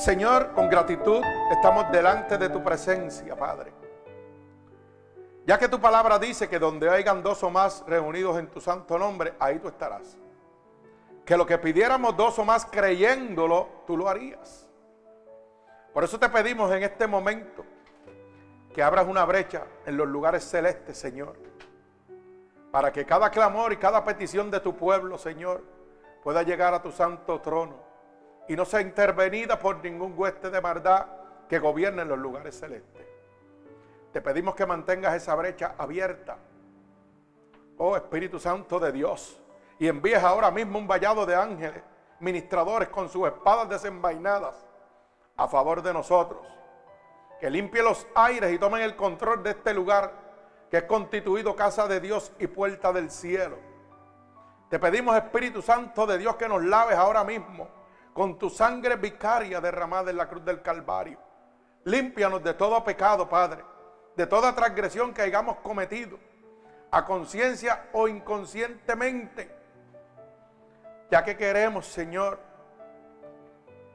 Señor, con gratitud estamos delante de tu presencia, Padre. Ya que tu palabra dice que donde hayan dos o más reunidos en tu santo nombre, ahí tú estarás. Que lo que pidiéramos dos o más creyéndolo, tú lo harías. Por eso te pedimos en este momento que abras una brecha en los lugares celestes, Señor. Para que cada clamor y cada petición de tu pueblo, Señor, pueda llegar a tu santo trono y no sea intervenida por ningún hueste de maldad que gobierne en los lugares celestes. Te pedimos que mantengas esa brecha abierta, oh Espíritu Santo de Dios, y envíes ahora mismo un vallado de ángeles, ministradores con sus espadas desenvainadas a favor de nosotros. Que limpie los aires y tomen el control de este lugar que es constituido casa de Dios y puerta del cielo. Te pedimos, Espíritu Santo de Dios, que nos laves ahora mismo con tu sangre vicaria derramada en la cruz del Calvario. Límpianos de todo pecado, Padre, de toda transgresión que hayamos cometido, a conciencia o inconscientemente, ya que queremos, Señor,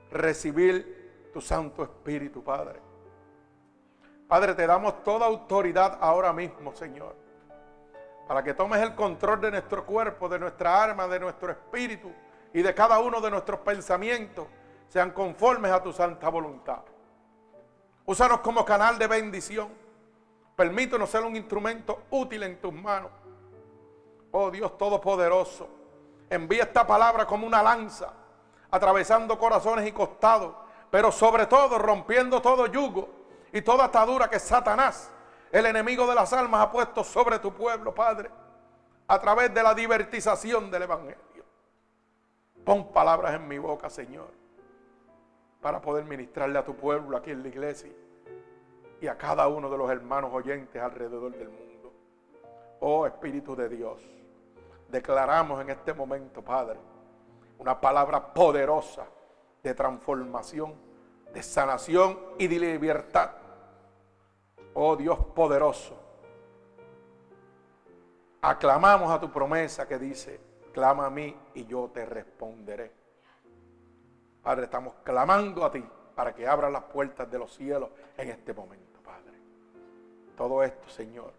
recibir tu Santo Espíritu, Padre. Padre, te damos toda autoridad ahora mismo, Señor, para que tomes el control de nuestro cuerpo, de nuestra alma, de nuestro espíritu y de cada uno de nuestros pensamientos, sean conformes a tu santa voluntad. Úsanos como canal de bendición. Permítanos ser un instrumento útil en tus manos. Oh Dios Todopoderoso, envía esta palabra como una lanza, atravesando corazones y costados, pero sobre todo rompiendo todo yugo y toda atadura que Satanás, el enemigo de las almas, ha puesto sobre tu pueblo, Padre, a través de la divertización del Evangelio. Pon palabras en mi boca, Señor, para poder ministrarle a tu pueblo aquí en la iglesia y a cada uno de los hermanos oyentes alrededor del mundo. Oh Espíritu de Dios, declaramos en este momento, Padre, una palabra poderosa de transformación, de sanación y de libertad Oh Dios poderoso, aclamamos a tu promesa que dice, clama a mí y yo te responderé. Padre, estamos clamando a ti para que abras las puertas de los cielos en este momento, Padre. Todo esto, Señor,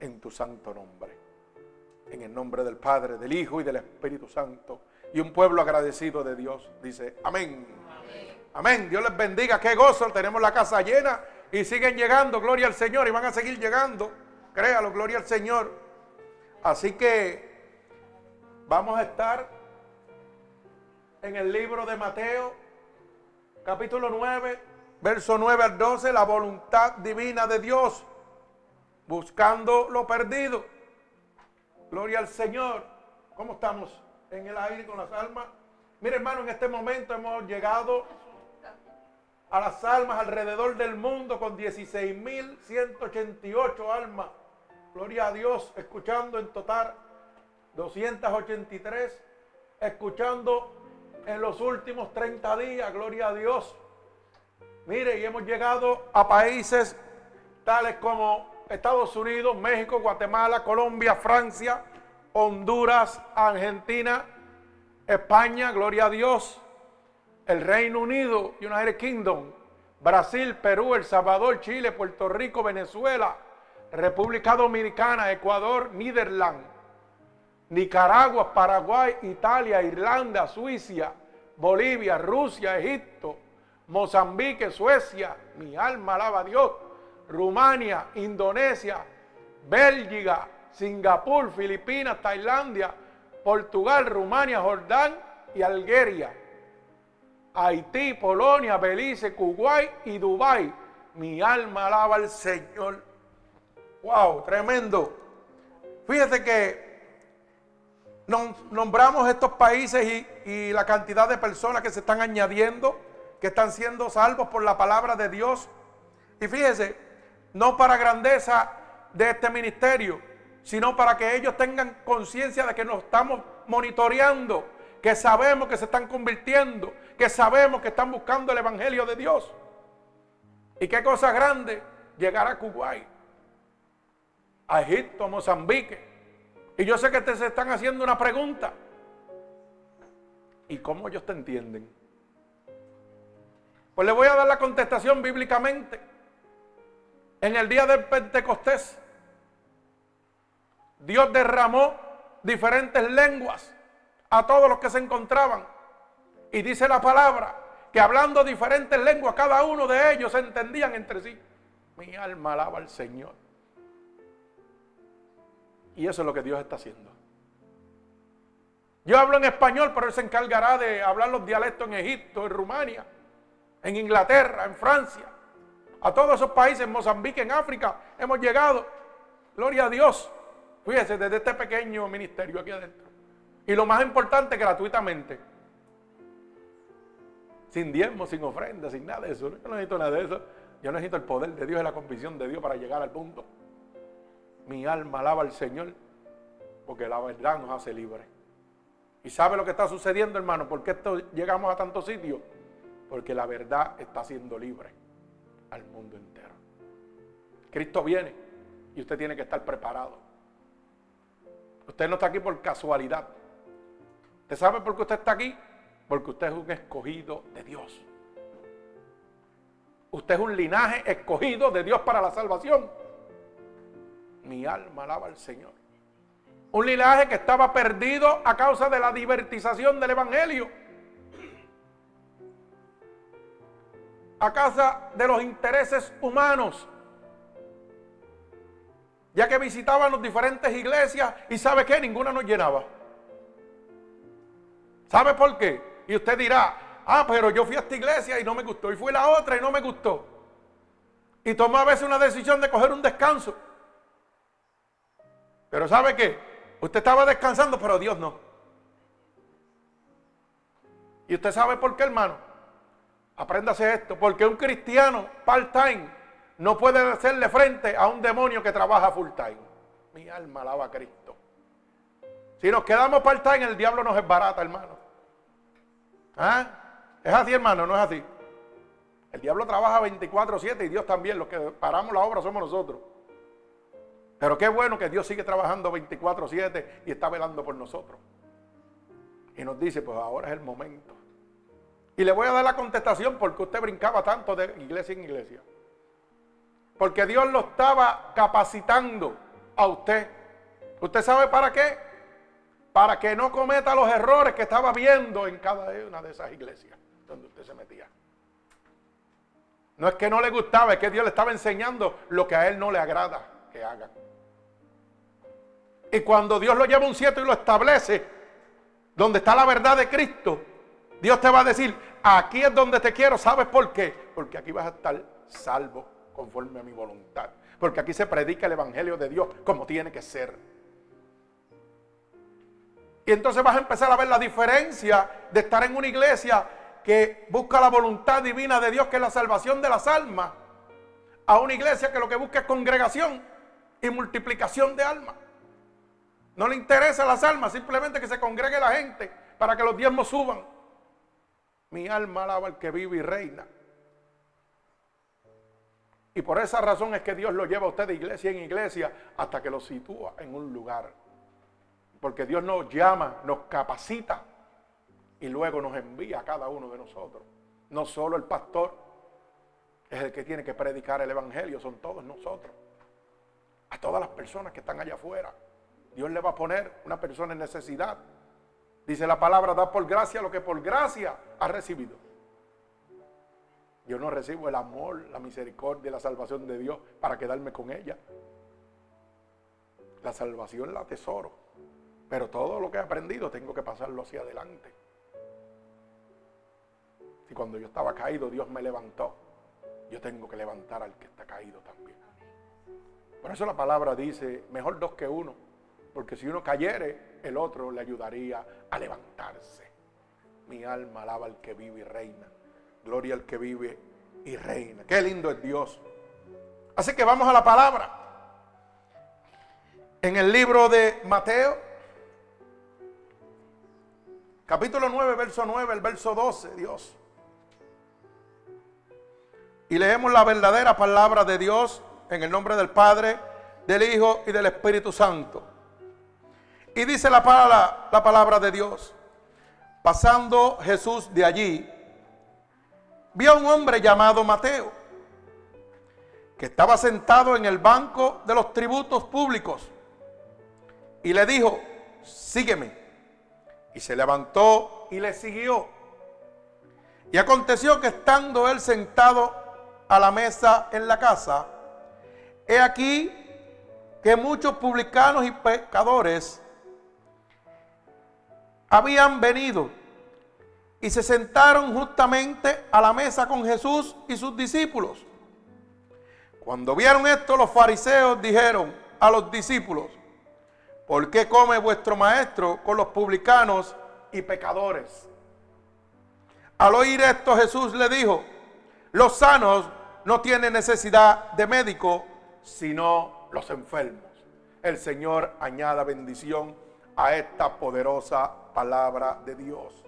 en tu santo nombre. En el nombre del Padre, del Hijo y del Espíritu Santo. Y un pueblo agradecido de Dios dice, amén. Amén. amén. Dios les bendiga. Qué gozo. Tenemos la casa llena y siguen llegando, gloria al Señor, y van a seguir llegando. Créalo, gloria al Señor. Así que vamos a estar en el libro de Mateo, capítulo 9, verso 9 al 12, la voluntad divina de Dios, buscando lo perdido. Gloria al Señor. ¿Cómo estamos en el aire con las almas? Mire hermano, en este momento hemos llegado a las almas alrededor del mundo con 16.188 almas. Gloria a Dios, escuchando en total 283, escuchando en los últimos 30 días, gloria a Dios. Mire, y hemos llegado a países tales como Estados Unidos, México, Guatemala, Colombia, Francia, Honduras, Argentina, España, gloria a Dios, el Reino Unido, United Kingdom, Brasil, Perú, El Salvador, Chile, Puerto Rico, Venezuela, República Dominicana, Ecuador, Niderland, Nicaragua, Paraguay, Italia, Irlanda, Suiza, Bolivia, Rusia, Egipto, Mozambique, Suecia, mi alma alaba a Dios, Rumania, Indonesia, Bélgica, Singapur, Filipinas, Tailandia, Portugal, Rumania, Jordán y Algeria. Haití, Polonia, Belice, Kuwait y Dubái. Mi alma alaba al Señor. Wow, tremendo. Fíjese que nombramos estos países y, la cantidad de personas que se están añadiendo, que están siendo salvos por la palabra de Dios. Y fíjese, no para grandeza de este ministerio, sino para que ellos tengan conciencia de que nos estamos monitoreando, que sabemos que se están convirtiendo, que sabemos que están buscando el Evangelio de Dios. Y qué cosa grande llegar a Kuwait, a Egipto, a Mozambique. Y yo sé que te se están haciendo una pregunta. ¿Y cómo ellos te entienden? Pues le voy a dar la contestación bíblicamente. En el día del Pentecostés, Dios derramó diferentes lenguas a todos los que se encontraban. Y dice la palabra que hablando diferentes lenguas, cada uno de ellos entendían entre sí. Mi alma alaba al Señor. Y eso es lo que Dios está haciendo. Yo hablo en español, pero Él se encargará de hablar los dialectos en Egipto, en Rumania, en Inglaterra, en Francia. A todos esos países, en Mozambique, en África, hemos llegado. Gloria a Dios. Fíjese, desde este pequeño ministerio aquí adentro. Y lo más importante, gratuitamente. Sin diezmo, sin ofrenda, sin nada de eso. Yo no necesito nada de eso. Yo necesito el poder de Dios y la convicción de Dios para llegar al punto. Mi alma alaba al Señor porque la verdad nos hace libres. ¿Y sabe lo que está sucediendo, hermano? ¿Por qué esto, llegamos a tantos sitios? Porque la verdad está siendo libre al mundo entero. Cristo viene y usted tiene que estar preparado. Usted no está aquí por casualidad. ¿Usted sabe por qué usted está aquí? Porque usted es un escogido de Dios. Usted es un linaje escogido de Dios para la salvación. Mi alma alaba al Señor. Un linaje que estaba perdido a causa de la divertización del Evangelio. A causa de los intereses humanos. Ya que visitaban las diferentes iglesias y sabe que ninguna nos llenaba. ¿Sabe por qué? Y usted dirá, ah, pero yo fui a esta iglesia y no me gustó. Y fui a la otra y no me gustó. Y tomó a veces una decisión de coger un descanso. Pero ¿sabe qué? Usted estaba descansando, pero Dios no. ¿Y usted sabe por qué, hermano? Apréndase esto. Porque un cristiano part-time no puede hacerle frente a un demonio que trabaja full-time. Mi alma alaba a Cristo. Si nos quedamos part-time, el diablo nos es barata, hermano. ¿Ah? ¿Es así, hermano? ¿No es así? El diablo trabaja 24-7 y Dios también. Los que paramos la obra somos nosotros. Pero qué bueno que Dios sigue trabajando 24/7 y está velando por nosotros. Y nos dice, pues ahora es el momento. Y le voy a dar la contestación porque usted brincaba tanto de iglesia en iglesia. Porque Dios lo estaba capacitando a usted. ¿Usted sabe para qué? Para que no cometa los errores que estaba viendo en cada una de esas iglesias donde usted se metía. No es que no le gustaba, es que Dios le estaba enseñando lo que a él no le agrada que haga. Y cuando Dios lo lleva a un sitio y lo establece, donde está la verdad de Cristo, Dios te va a decir, aquí es donde te quiero, ¿sabes por qué? Porque aquí vas a estar salvo conforme a mi voluntad. Porque aquí se predica el Evangelio de Dios como tiene que ser. Y entonces vas a empezar a ver la diferencia de estar en una iglesia que busca la voluntad divina de Dios, que es la salvación de las almas, a una iglesia que lo que busca es congregación y multiplicación de almas. No le interesa las almas, simplemente que se congregue la gente para que los diezmos suban. Mi alma alaba al que vive y reina. Y por esa razón es que Dios lo lleva a usted de iglesia en iglesia hasta que lo sitúa en un lugar. Porque Dios nos llama, nos capacita y luego nos envía a cada uno de nosotros. No solo el pastor es el que tiene que predicar el Evangelio, son todos nosotros. A todas las personas que están allá afuera. Dios le va a poner una persona en necesidad. Dice la palabra, da por gracia lo que por gracia ha recibido. Yo no recibo el amor, la misericordia, la salvación de Dios para quedarme con ella. La salvación la tesoro. Pero todo lo que he aprendido tengo que pasarlo hacia adelante. Si cuando yo estaba caído Dios me levantó, yo tengo que levantar al que está caído también. Por eso la palabra dice, mejor dos que uno porque si uno cayere, el otro le ayudaría a levantarse. Mi alma alaba al que vive y reina. Gloria al que vive y reina. Qué lindo es Dios. Así que vamos a la palabra. En el libro de Mateo, capítulo 9, verso 9, el verso 12, Dios. Y leemos la verdadera palabra de Dios en el nombre del Padre, del Hijo y del Espíritu Santo. Y dice la palabra, la palabra de Dios, pasando Jesús de allí, vio a un hombre llamado Mateo, que estaba sentado en el banco de los tributos públicos, y le dijo, sígueme. Y se levantó y le siguió. Y aconteció que estando él sentado a la mesa en la casa, he aquí que muchos publicanos y pecadores habían venido y se sentaron justamente a la mesa con Jesús y sus discípulos. Cuando vieron esto, los fariseos dijeron a los discípulos, ¿por qué come vuestro maestro con los publicanos y pecadores? Al oír esto, Jesús le dijo, los sanos no tienen necesidad de médico, sino los enfermos. El Señor añada bendición a esta poderosa palabra de Dios.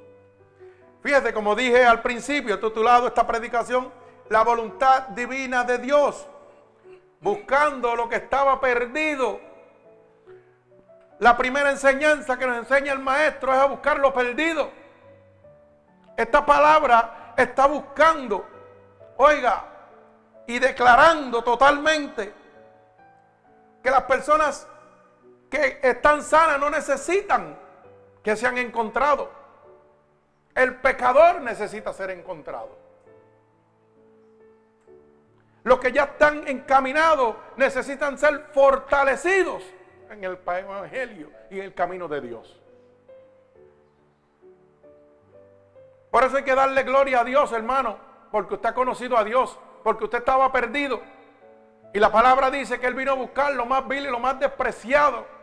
Fíjate, como dije al principio, titulado esta predicación, la voluntad divina de Dios, buscando lo que estaba perdido. La primera enseñanza que nos enseña el maestro es a buscar lo perdido. Esta palabra está buscando, oiga, y declarando totalmente que las personas que están sanas no necesitan que se han encontrado. El pecador necesita ser encontrado. Los que ya están encaminados necesitan ser fortalecidos en el Evangelio y en el camino de Dios. Por eso hay que darle gloria a Dios, hermano, porque usted ha conocido a Dios, porque usted estaba perdido. Y la palabra dice que Él vino a buscar lo más vil y lo más despreciado.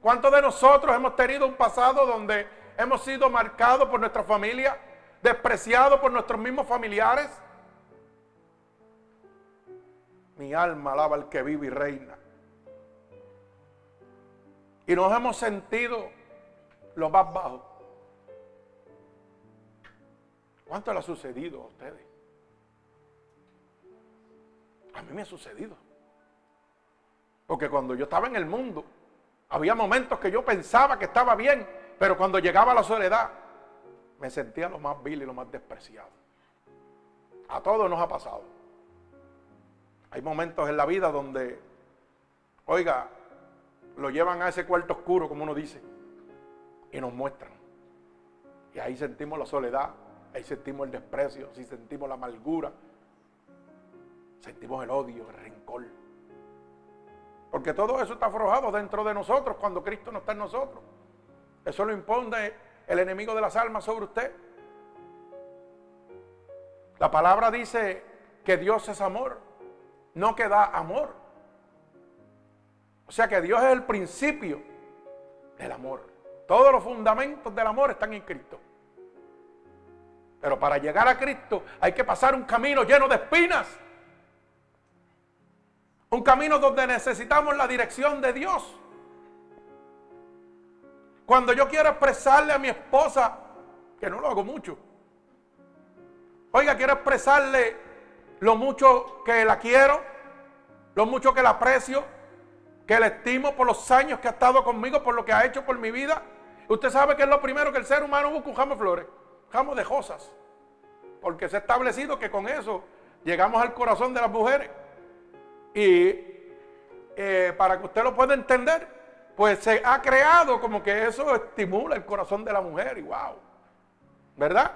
¿Cuántos de nosotros hemos tenido un pasado donde hemos sido marcados por nuestra familia, despreciados por nuestros mismos familiares? Mi alma alaba al que vive y reina. Y nos hemos sentido lo más bajo. ¿Cuánto le ha sucedido a ustedes? A mí me ha sucedido. Porque cuando yo estaba en el mundo, había momentos que yo pensaba que estaba bien, pero cuando llegaba la soledad, me sentía lo más vil y lo más despreciado. A todos nos ha pasado. Hay momentos en la vida donde, oiga, lo llevan a ese cuarto oscuro, como uno dice, y nos muestran. Y ahí sentimos la soledad, ahí sentimos el desprecio, ahí sentimos la amargura, sentimos el odio, el rencor. Porque todo eso está aflojado dentro de nosotros cuando Cristo no está en nosotros. Eso lo impone el enemigo de las almas sobre usted. La palabra dice que Dios es amor, no que da amor. O sea que Dios es el principio del amor. Todos los fundamentos del amor están en Cristo. Pero para llegar a Cristo hay que pasar un camino lleno de espinas. Un camino donde necesitamos la dirección de Dios. Cuando yo quiero expresarle a mi esposa, que no lo hago mucho, oiga, quiero expresarle lo mucho que la quiero, lo mucho que la aprecio, que la estimo por los años que ha estado conmigo, por lo que ha hecho por mi vida. Usted sabe que es lo primero que el ser humano busca un jamo de flores, jamo de cosas. Porque se ha establecido que con eso llegamos al corazón de las mujeres. Y eh, para que usted lo pueda entender, pues se ha creado como que eso estimula el corazón de la mujer y wow, ¿verdad?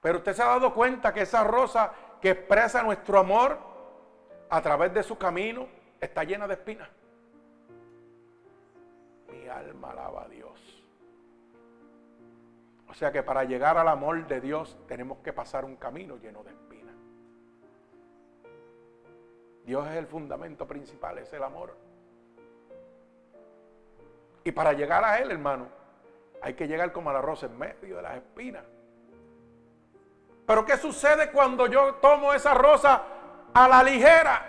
Pero usted se ha dado cuenta que esa rosa que expresa nuestro amor a través de su camino está llena de espinas. Mi alma alaba a Dios. O sea que para llegar al amor de Dios tenemos que pasar un camino lleno de espinas. Dios es el fundamento principal, es el amor. Y para llegar a Él, hermano, hay que llegar como la rosa en medio de las espinas. Pero ¿qué sucede cuando yo tomo esa rosa a la ligera?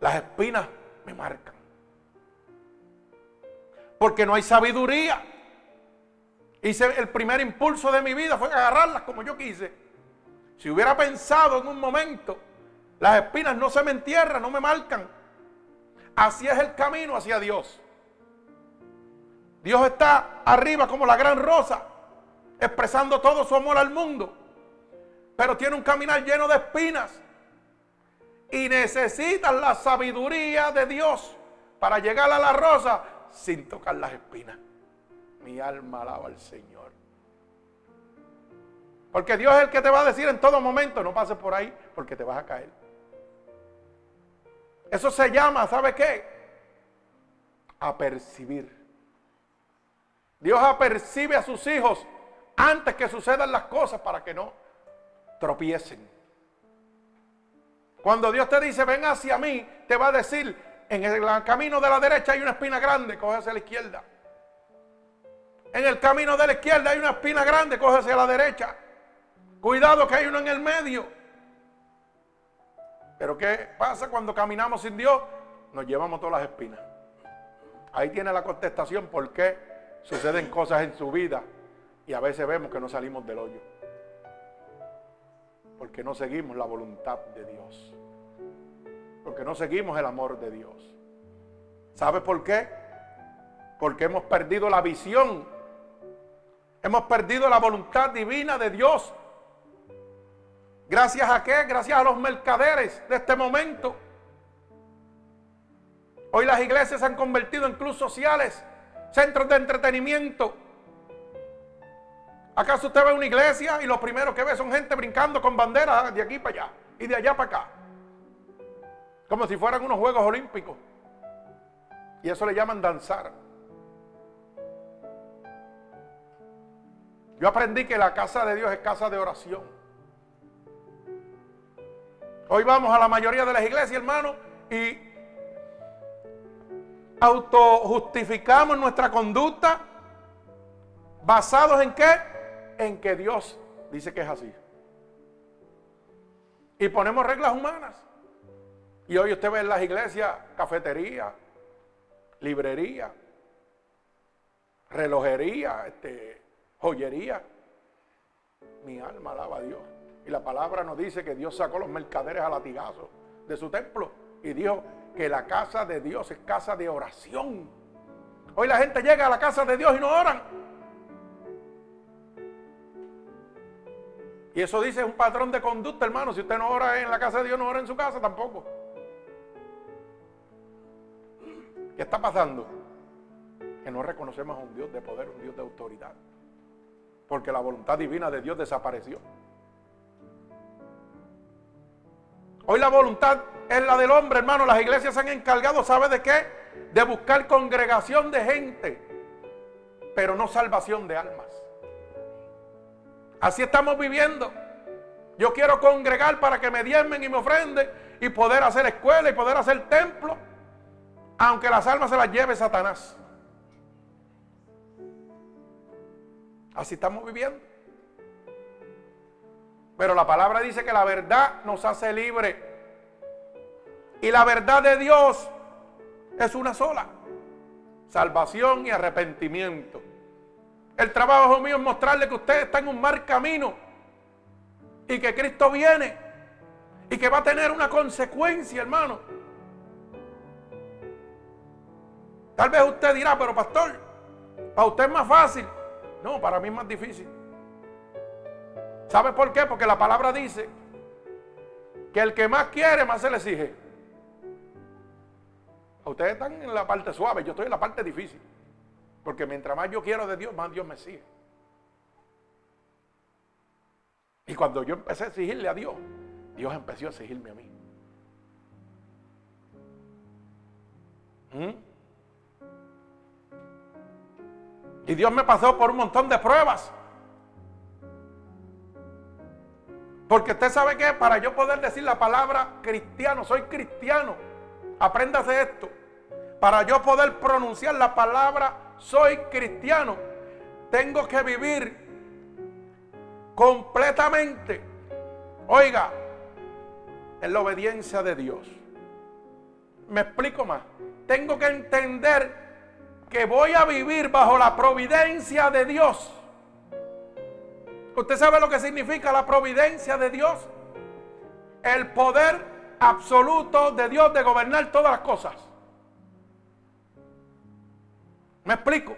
Las espinas me marcan. Porque no hay sabiduría. Y el primer impulso de mi vida fue agarrarlas como yo quise. Si hubiera pensado en un momento, las espinas no se me entierran, no me marcan. Así es el camino hacia Dios. Dios está arriba como la gran rosa. expresando todo su amor al mundo, pero tiene un caminar lleno de espinas y necesitas la sabiduría de Dios para llegar a la rosa sin tocar las espinas. Mi alma alaba al Señor. Porque Dios es el que te va a decir en todo momento, no pases por ahí porque te vas a caer. Eso se llama, ¿sabe qué? Apercibir. Dios apercibe a sus hijos antes que sucedan las cosas para que no tropiecen. Cuando Dios te dice, ven hacia mí, te va a decir, en el camino de la derecha hay una espina grande, coge hacia la izquierda. En el camino de la izquierda hay una espina grande, coge hacia la derecha. Cuidado que hay uno en el medio. Pero ¿qué pasa cuando caminamos sin Dios? Nos llevamos todas las espinas. Ahí tiene la contestación por qué suceden cosas en su vida y a veces vemos que no salimos del hoyo. Porque no seguimos la voluntad de Dios. Porque no seguimos el amor de Dios. ¿Sabe por qué? Porque hemos perdido la visión. Hemos perdido la voluntad divina de Dios. ¿Gracias a qué? Gracias a los mercaderes de este momento. Hoy las iglesias se han convertido en clubes sociales, centros de entretenimiento. ¿Acaso usted ve una iglesia y lo primero que ve son gente brincando con banderas de aquí para allá y de allá para acá? Como si fueran unos Juegos Olímpicos. Y eso le llaman danzar. Yo aprendí que la casa de Dios es casa de oración. Hoy vamos a la mayoría de las iglesias, hermano, y autojustificamos nuestra conducta basados en qué? En que Dios dice que es así. Y ponemos reglas humanas. Y hoy usted ve en las iglesias cafetería, librería, relojería, este, joyería. Mi alma alaba a Dios. Y la palabra nos dice que Dios sacó los mercaderes a latigazos de su templo y dijo que la casa de Dios es casa de oración. Hoy la gente llega a la casa de Dios y no oran. Y eso dice un patrón de conducta, hermano. Si usted no ora en la casa de Dios, no ora en su casa tampoco. ¿Qué está pasando? Que no reconocemos a un Dios de poder, un Dios de autoridad. Porque la voluntad divina de Dios desapareció. Hoy la voluntad es la del hombre, hermano. Las iglesias se han encargado, ¿sabe de qué? De buscar congregación de gente, pero no salvación de almas. Así estamos viviendo. Yo quiero congregar para que me diezmen y me ofrenden y poder hacer escuela y poder hacer templo, aunque las almas se las lleve Satanás. Así estamos viviendo. Pero la palabra dice que la verdad nos hace libre. Y la verdad de Dios es una sola. Salvación y arrepentimiento. El trabajo mío es mostrarle que usted está en un mal camino. Y que Cristo viene. Y que va a tener una consecuencia, hermano. Tal vez usted dirá, pero pastor, para usted es más fácil. No, para mí es más difícil. ¿Sabe por qué? Porque la palabra dice que el que más quiere, más se le exige. Ustedes están en la parte suave, yo estoy en la parte difícil. Porque mientras más yo quiero de Dios, más Dios me sigue. Y cuando yo empecé a exigirle a Dios, Dios empezó a exigirme a mí. ¿Mm? Y Dios me pasó por un montón de pruebas. Porque usted sabe que para yo poder decir la palabra cristiano, soy cristiano, apréndase esto. Para yo poder pronunciar la palabra soy cristiano, tengo que vivir completamente, oiga, en la obediencia de Dios. Me explico más. Tengo que entender que voy a vivir bajo la providencia de Dios. ¿Usted sabe lo que significa la providencia de Dios? El poder absoluto de Dios de gobernar todas las cosas. ¿Me explico?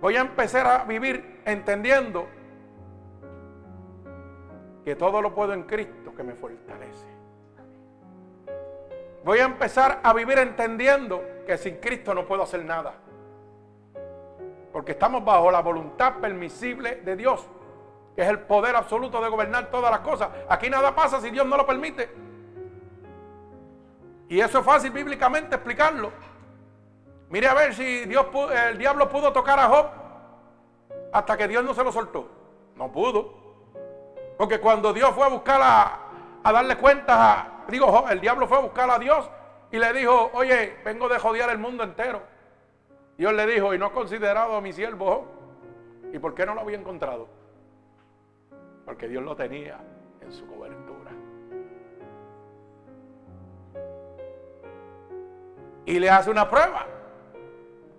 Voy a empezar a vivir entendiendo que todo lo puedo en Cristo que me fortalece. Voy a empezar a vivir entendiendo que sin Cristo no puedo hacer nada. Porque estamos bajo la voluntad permisible de Dios, que es el poder absoluto de gobernar todas las cosas. Aquí nada pasa si Dios no lo permite. Y eso es fácil bíblicamente explicarlo. Mire a ver si Dios, el diablo pudo tocar a Job hasta que Dios no se lo soltó. No pudo. Porque cuando Dios fue a buscar a, darle cuentas a, digo, el diablo fue a buscar a Dios y le dijo, oye, vengo de jodear el mundo entero. Dios le dijo, y no ha considerado a mi siervo ¿Y por qué no lo había encontrado? Porque Dios lo tenía en su cobertura. Y le hace una prueba.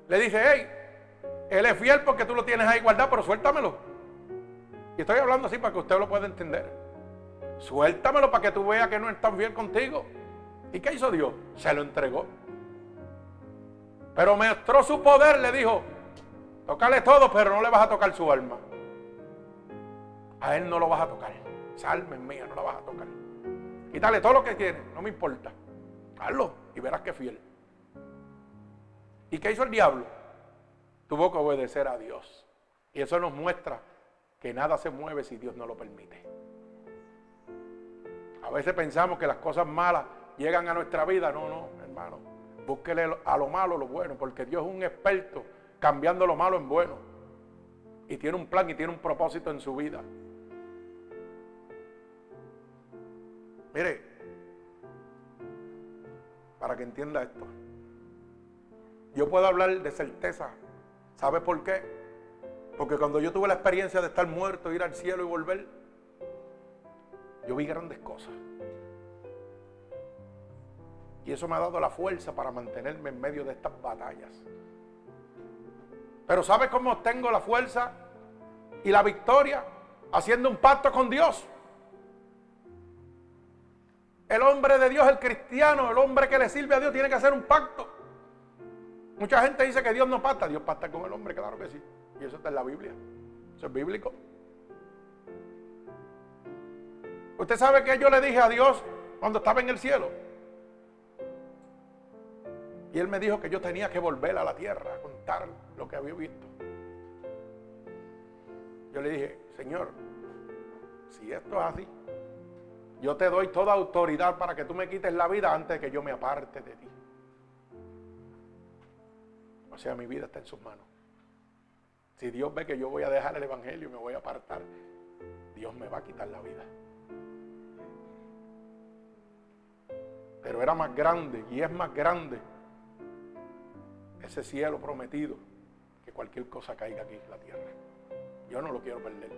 Le dice, hey, él es fiel porque tú lo tienes ahí guardado, pero suéltamelo. Y estoy hablando así para que usted lo pueda entender. Suéltamelo para que tú veas que no es tan fiel contigo. ¿Y qué hizo Dios? Se lo entregó. Pero mostró su poder, le dijo, tócale todo, pero no le vas a tocar su alma. A él no lo vas a tocar. Es mía, no la vas a tocar. Quítale todo lo que tiene, no me importa. Hazlo y verás que fiel. ¿Y qué hizo el diablo? Tuvo que obedecer a Dios. Y eso nos muestra que nada se mueve si Dios no lo permite. A veces pensamos que las cosas malas llegan a nuestra vida. No, no, hermano. Búsquele a lo malo lo bueno, porque Dios es un experto cambiando lo malo en bueno. Y tiene un plan y tiene un propósito en su vida. Mire, para que entienda esto. Yo puedo hablar de certeza. ¿Sabe por qué? Porque cuando yo tuve la experiencia de estar muerto, ir al cielo y volver, yo vi grandes cosas. Y eso me ha dado la fuerza para mantenerme en medio de estas batallas. Pero ¿sabe cómo tengo la fuerza y la victoria? Haciendo un pacto con Dios. El hombre de Dios, el cristiano, el hombre que le sirve a Dios, tiene que hacer un pacto. Mucha gente dice que Dios no pacta. Dios pacta con el hombre, claro que sí. Y eso está en la Biblia. Eso es bíblico. Usted sabe que yo le dije a Dios cuando estaba en el cielo. Y él me dijo que yo tenía que volver a la tierra a contar lo que había visto. Yo le dije, Señor, si esto es así, yo te doy toda autoridad para que tú me quites la vida antes de que yo me aparte de ti. O sea, mi vida está en sus manos. Si Dios ve que yo voy a dejar el Evangelio y me voy a apartar, Dios me va a quitar la vida. Pero era más grande y es más grande ese cielo prometido que cualquier cosa caiga aquí en la tierra. Yo no lo quiero perder.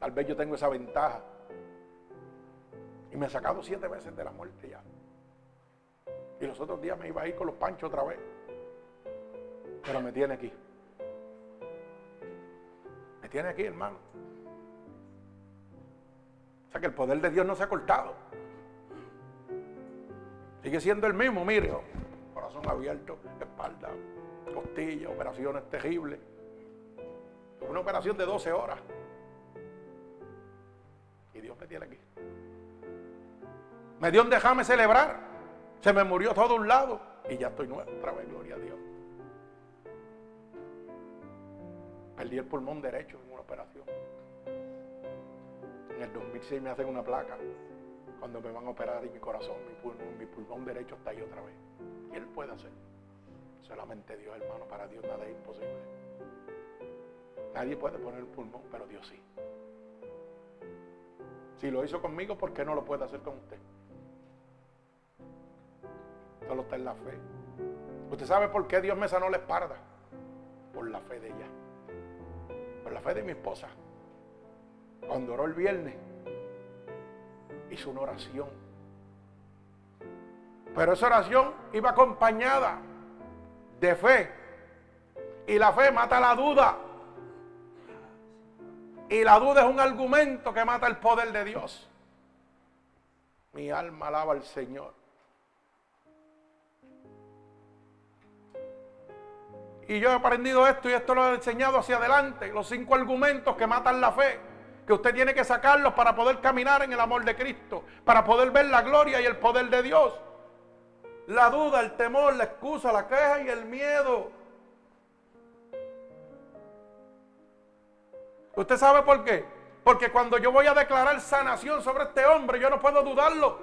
Tal vez yo tengo esa ventaja. Y me ha sacado siete veces de la muerte ya. Y los otros días me iba a ir con los panchos otra vez. Pero me tiene aquí. Me tiene aquí, hermano. O sea que el poder de Dios no se ha cortado. Sigue siendo el mismo, mire. Corazón abierto, espalda, costilla, operaciones terribles. Una operación de 12 horas. Y Dios me tiene aquí. Me dio un déjame celebrar. Se me murió todo un lado. Y ya estoy nuevo otra vez, gloria a Dios. Perdí el pulmón derecho en una operación. En el 2006 me hacen una placa cuando me van a operar y mi corazón, mi pulmón, derecho está ahí otra vez. ¿Quién puede hacer? Solamente Dios, hermano. Para Dios nada es imposible. Nadie puede poner el pulmón, pero Dios sí. Si lo hizo conmigo, ¿por qué no lo puede hacer con usted? Solo está en la fe. ¿Usted sabe por qué Dios me sanó la espalda? Por la fe de ella por la fe de mi esposa, cuando oró el viernes, hizo una oración. Pero esa oración iba acompañada de fe. Y la fe mata la duda. Y la duda es un argumento que mata el poder de Dios. Mi alma alaba al Señor. Y yo he aprendido esto y esto lo he enseñado hacia adelante. Los cinco argumentos que matan la fe. Que usted tiene que sacarlos para poder caminar en el amor de Cristo. Para poder ver la gloria y el poder de Dios. La duda, el temor, la excusa, la queja y el miedo. ¿Usted sabe por qué? Porque cuando yo voy a declarar sanación sobre este hombre, yo no puedo dudarlo.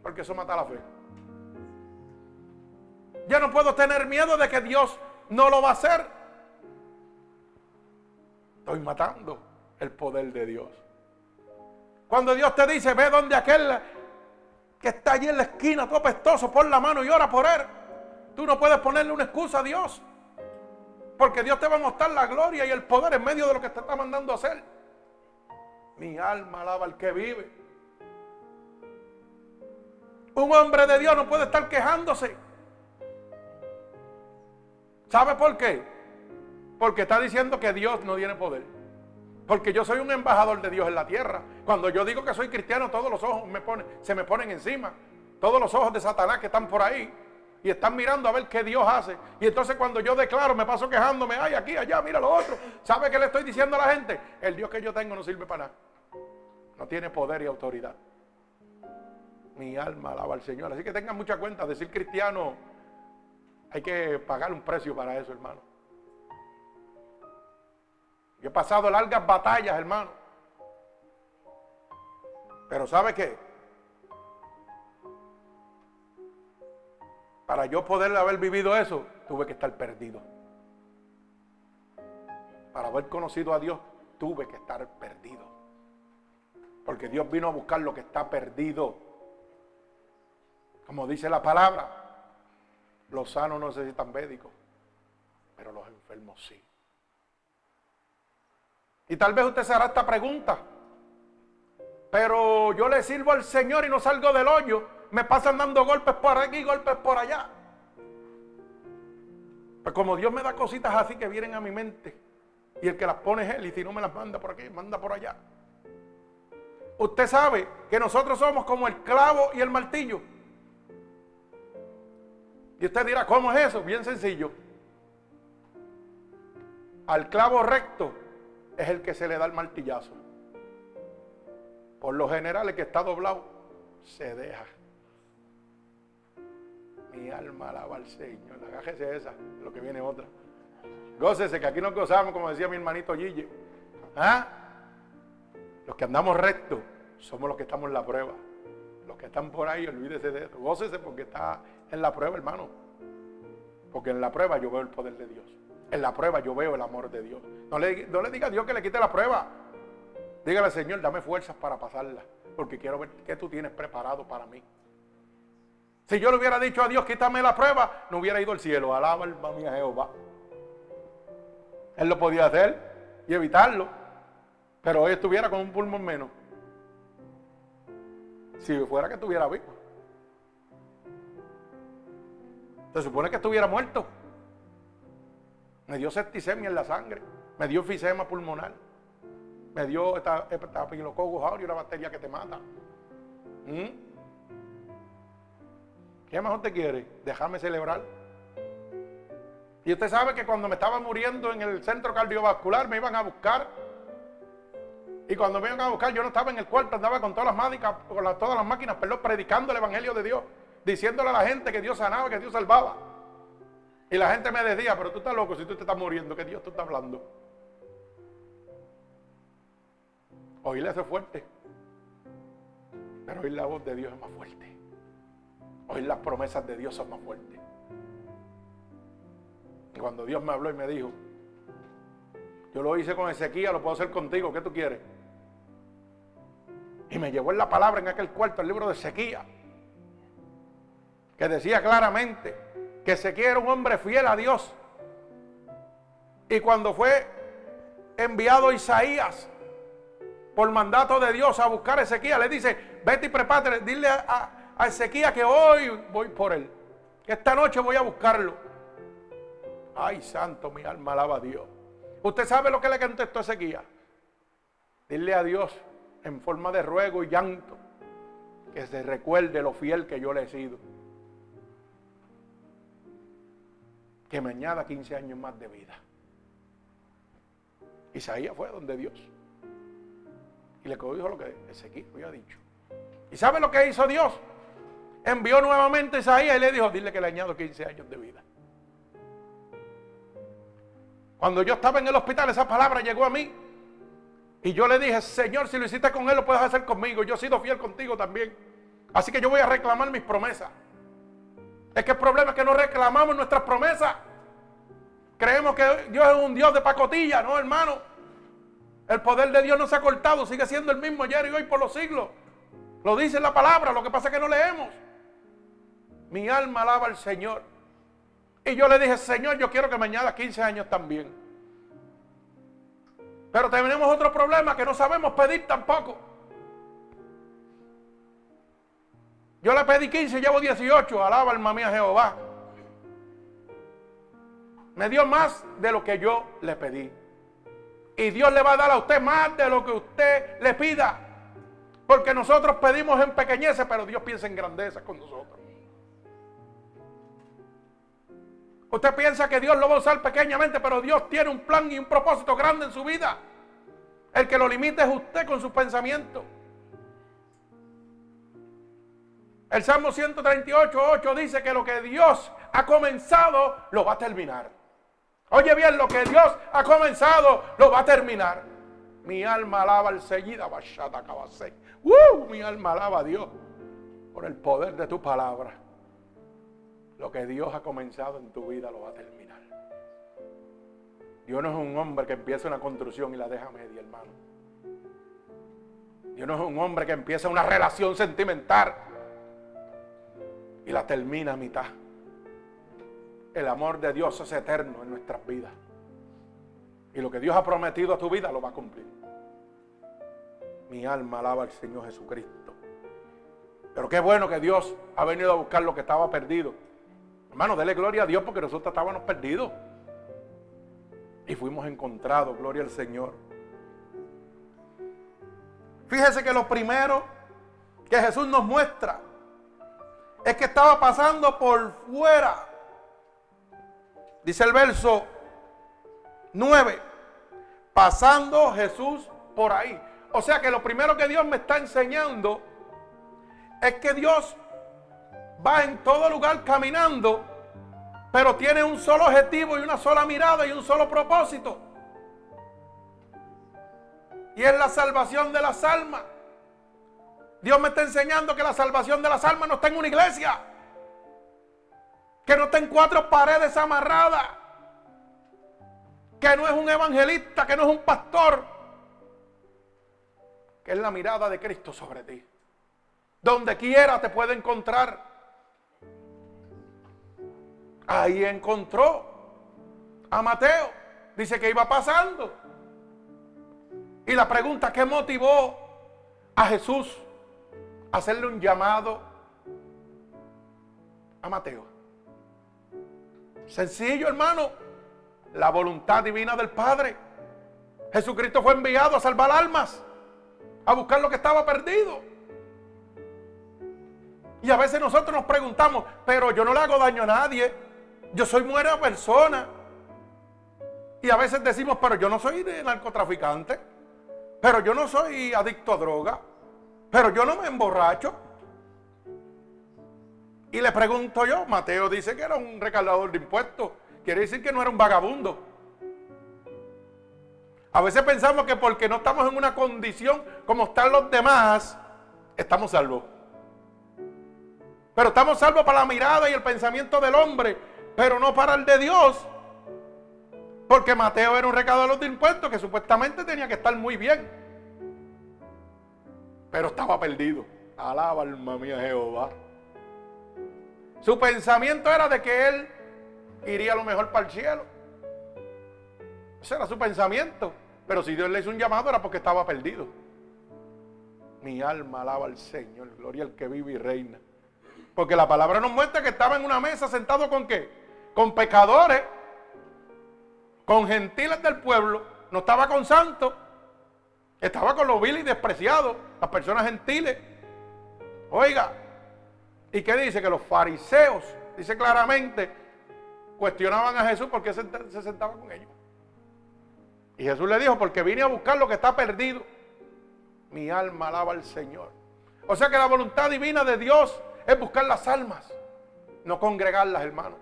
Porque eso mata la fe. Ya no puedo tener miedo de que Dios no lo va a hacer. Estoy matando el poder de Dios. Cuando Dios te dice, ve donde aquel que está allí en la esquina, todo pestoso, pon la mano y ora por él. Tú no puedes ponerle una excusa a Dios. Porque Dios te va a mostrar la gloria y el poder en medio de lo que te está mandando a hacer. Mi alma alaba al que vive. Un hombre de Dios no puede estar quejándose. ¿Sabe por qué? Porque está diciendo que Dios no tiene poder. Porque yo soy un embajador de Dios en la tierra. Cuando yo digo que soy cristiano, todos los ojos se me ponen encima. Todos los ojos de Satanás que están por ahí y están mirando a ver qué Dios hace. Y entonces cuando yo declaro, me paso quejándome, ay, aquí, allá, mira lo otro. ¿Sabe qué le estoy diciendo a la gente? El Dios que yo tengo no sirve para nada. No tiene poder y autoridad. Mi alma alaba al Señor. Así que tengan mucha cuenta. Decir cristiano, hay que pagar un precio para eso, hermano. Yo he pasado largas batallas, hermano. Pero ¿sabe qué? Para yo poder haber vivido eso, tuve que estar perdido. Para haber conocido a Dios, tuve que estar perdido. Porque Dios vino a buscar lo que está perdido. Como dice la palabra, los sanos no necesitan médicos, pero los enfermos sí. Y tal vez usted se hará esta pregunta. Pero yo le sirvo al Señor y no salgo del hoyo me pasan dando golpes por aquí, y golpes por allá. Pues como Dios me da cositas así que vienen a mi mente, y el que las pone es Él, y si no me las manda por aquí, manda por allá. Usted sabe que nosotros somos como el clavo y el martillo. Y usted dirá, ¿cómo es eso? Bien sencillo. Al clavo recto es el que se le da el martillazo. Por lo general, el que está doblado se deja. Mi alma alaba al Señor. Agájese esa, lo que viene otra. Gócese, que aquí nos gozamos, como decía mi hermanito Gille. ¿Ah? Los que andamos rectos somos los que estamos en la prueba. Los que están por ahí, olvídese de eso. Gócese porque está en la prueba, hermano. Porque en la prueba yo veo el poder de Dios. En la prueba yo veo el amor de Dios. No le, no le diga a Dios que le quite la prueba. Dígale, Señor, dame fuerzas para pasarla. Porque quiero ver qué tú tienes preparado para mí. Si yo le hubiera dicho a Dios, quítame la prueba, no hubiera ido al cielo. Alaba alma mía Jehová. Él lo podía hacer y evitarlo. Pero hoy estuviera con un pulmón menos. Si fuera que estuviera vivo. Se supone que estuviera muerto. Me dio septicemia en la sangre. Me dio enfisema pulmonar. Me dio estafilococcus aureus, una bacteria que te mata. ¿Mm? ¿Qué mejor te quiere? Dejarme celebrar. Y usted sabe que cuando me estaba muriendo en el centro cardiovascular me iban a buscar. Y cuando me iban a buscar yo no estaba en el cuarto, andaba con todas las máquinas, con todas las máquinas, perdón, predicando el evangelio de Dios, diciéndole a la gente que Dios sanaba, que Dios salvaba. Y la gente me decía, pero tú estás loco si tú te estás muriendo, que Dios te está hablando. Oírle es fuerte. Pero oír la voz de Dios es más fuerte. Hoy las promesas de Dios son más fuertes. Y cuando Dios me habló y me dijo, yo lo hice con Ezequiel, lo puedo hacer contigo, ¿qué tú quieres? Y me llevó en la palabra en aquel cuarto el libro de Ezequiel, que decía claramente que Ezequiel era un hombre fiel a Dios. Y cuando fue enviado Isaías por mandato de Dios a buscar a Ezequiel, le dice, vete y prepárate, dile a, a Ezequiel que hoy voy por él. Esta noche voy a buscarlo. Ay, santo, mi alma alaba a Dios. ¿Usted sabe lo que le contestó Ezequiel? Dile a Dios en forma de ruego y llanto que se recuerde lo fiel que yo le he sido. Que me añada 15 años más de vida. Isaías fue donde Dios. Y le dijo lo que Ezequiel había dicho. ¿Y sabe lo que hizo Dios? Envió nuevamente a Isaías y le dijo, dile que le añado 15 años de vida. Cuando yo estaba en el hospital, esa palabra llegó a mí. Y yo le dije, Señor, si lo hiciste con él, lo puedes hacer conmigo. Yo he sido fiel contigo también. Así que yo voy a reclamar mis promesas. Es que el problema es que no reclamamos nuestras promesas. Creemos que Dios es un Dios de pacotilla, no, hermano. El poder de Dios no se ha cortado, sigue siendo el mismo ayer y hoy por los siglos. Lo dice la palabra, lo que pasa es que no leemos. Mi alma alaba al Señor. Y yo le dije, Señor, yo quiero que me añada 15 años también. Pero tenemos otro problema que no sabemos pedir tampoco. Yo le pedí 15, llevo 18, alaba alma mía Jehová. Me dio más de lo que yo le pedí. Y Dios le va a dar a usted más de lo que usted le pida. Porque nosotros pedimos en pequeñeces, pero Dios piensa en grandeza con nosotros. Usted piensa que Dios lo va a usar pequeñamente, pero Dios tiene un plan y un propósito grande en su vida. El que lo limite es usted con sus pensamientos. El Salmo 138, 8 dice que lo que Dios ha comenzado lo va a terminar. Oye bien, lo que Dios ha comenzado lo va a terminar. Mi alma alaba al seguida, ¡Uh! Mi alma alaba a Dios por el poder de tu palabra. Lo que Dios ha comenzado en tu vida lo va a terminar. Dios no es un hombre que empieza una construcción y la deja media, hermano. Dios no es un hombre que empieza una relación sentimental y la termina a mitad. El amor de Dios es eterno en nuestras vidas. Y lo que Dios ha prometido a tu vida lo va a cumplir. Mi alma alaba al Señor Jesucristo. Pero qué bueno que Dios ha venido a buscar lo que estaba perdido. Hermano, dele gloria a Dios porque nosotros estábamos perdidos. Y fuimos encontrados, gloria al Señor. Fíjese que lo primero que Jesús nos muestra es que estaba pasando por fuera. Dice el verso 9, pasando Jesús por ahí. O sea que lo primero que Dios me está enseñando es que Dios va en todo lugar caminando, pero tiene un solo objetivo y una sola mirada y un solo propósito. Y es la salvación de las almas. Dios me está enseñando que la salvación de las almas no está en una iglesia. Que no está en cuatro paredes amarradas. Que no es un evangelista, que no es un pastor. Que es la mirada de Cristo sobre ti. Donde quiera te puede encontrar. Ahí encontró a Mateo. Dice que iba pasando. Y la pregunta, ¿qué motivó a Jesús hacerle un llamado a Mateo? Sencillo, hermano. La voluntad divina del Padre. Jesucristo fue enviado a salvar almas, a buscar lo que estaba perdido. Y a veces nosotros nos preguntamos, pero yo no le hago daño a nadie. Yo soy buena persona. Y a veces decimos, pero yo no soy narcotraficante. Pero yo no soy adicto a droga. Pero yo no me emborracho. Y le pregunto yo, Mateo dice que era un recaudador de impuestos. Quiere decir que no era un vagabundo. A veces pensamos que porque no estamos en una condición como están los demás, estamos salvos. Pero estamos salvos para la mirada y el pensamiento del hombre pero no para el de Dios. Porque Mateo era un recaudador de impuestos que supuestamente tenía que estar muy bien. Pero estaba perdido. Alaba alma mía Jehová. Su pensamiento era de que él iría a lo mejor para el cielo. Ese era su pensamiento. Pero si Dios le hizo un llamado era porque estaba perdido. Mi alma alaba al Señor. Gloria al que vive y reina. Porque la palabra nos muestra que estaba en una mesa sentado con qué? con pecadores, con gentiles del pueblo, no estaba con santos, estaba con los viles y despreciados, las personas gentiles. Oiga, ¿y qué dice? Que los fariseos, dice claramente, cuestionaban a Jesús porque se, se sentaba con ellos. Y Jesús le dijo, porque vine a buscar lo que está perdido. Mi alma alaba al Señor. O sea que la voluntad divina de Dios es buscar las almas, no congregarlas, hermano.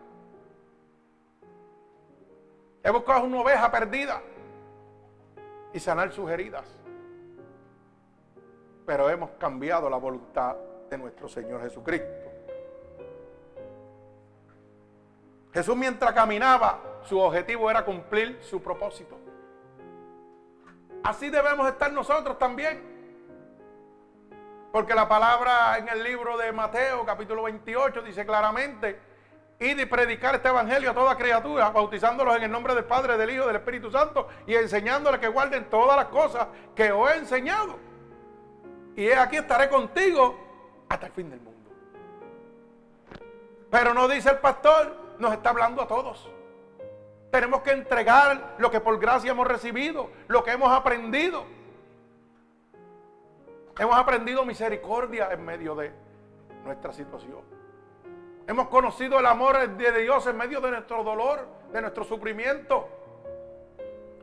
Es buscar una oveja perdida y sanar sus heridas. Pero hemos cambiado la voluntad de nuestro Señor Jesucristo. Jesús mientras caminaba, su objetivo era cumplir su propósito. Así debemos estar nosotros también. Porque la palabra en el libro de Mateo, capítulo 28, dice claramente, y de predicar este evangelio a toda criatura, bautizándolos en el nombre del Padre, del Hijo, del Espíritu Santo, y enseñándoles que guarden todas las cosas que os he enseñado. Y aquí estaré contigo hasta el fin del mundo. Pero no dice el pastor, nos está hablando a todos. Tenemos que entregar lo que por gracia hemos recibido, lo que hemos aprendido. Hemos aprendido misericordia en medio de nuestra situación. Hemos conocido el amor de Dios en medio de nuestro dolor, de nuestro sufrimiento.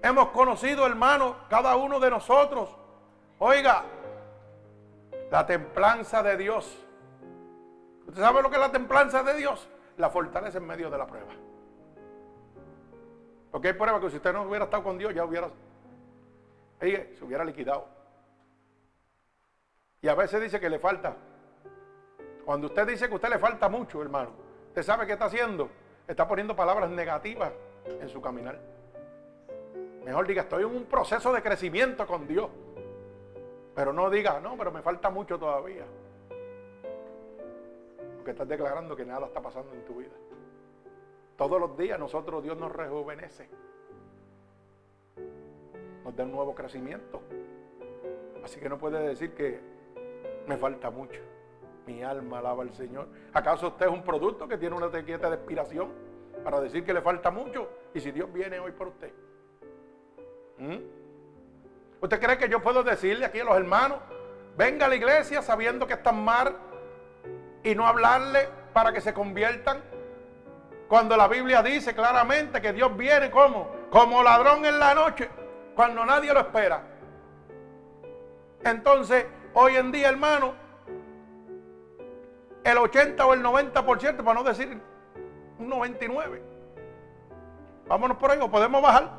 Hemos conocido, hermano, cada uno de nosotros. Oiga, la templanza de Dios. ¿Usted sabe lo que es la templanza de Dios? La fortaleza en medio de la prueba. Porque hay pruebas que si usted no hubiera estado con Dios, ya hubiera, se hubiera liquidado. Y a veces dice que le falta. Cuando usted dice que a usted le falta mucho, hermano, ¿usted sabe qué está haciendo? Está poniendo palabras negativas en su caminar. Mejor diga, estoy en un proceso de crecimiento con Dios. Pero no diga, no, pero me falta mucho todavía. Porque estás declarando que nada está pasando en tu vida. Todos los días nosotros, Dios nos rejuvenece. Nos da un nuevo crecimiento. Así que no puede decir que me falta mucho. Mi alma alaba al Señor. ¿Acaso usted es un producto que tiene una etiqueta de expiración para decir que le falta mucho? Y si Dios viene hoy por usted. ¿Mm? ¿Usted cree que yo puedo decirle aquí a los hermanos, venga a la iglesia sabiendo que están mal y no hablarle para que se conviertan? Cuando la Biblia dice claramente que Dios viene como, como ladrón en la noche, cuando nadie lo espera. Entonces, Hoy en día, hermano, el 80 o el 90%, para no decir un 99. Vámonos por ahí, o podemos bajar.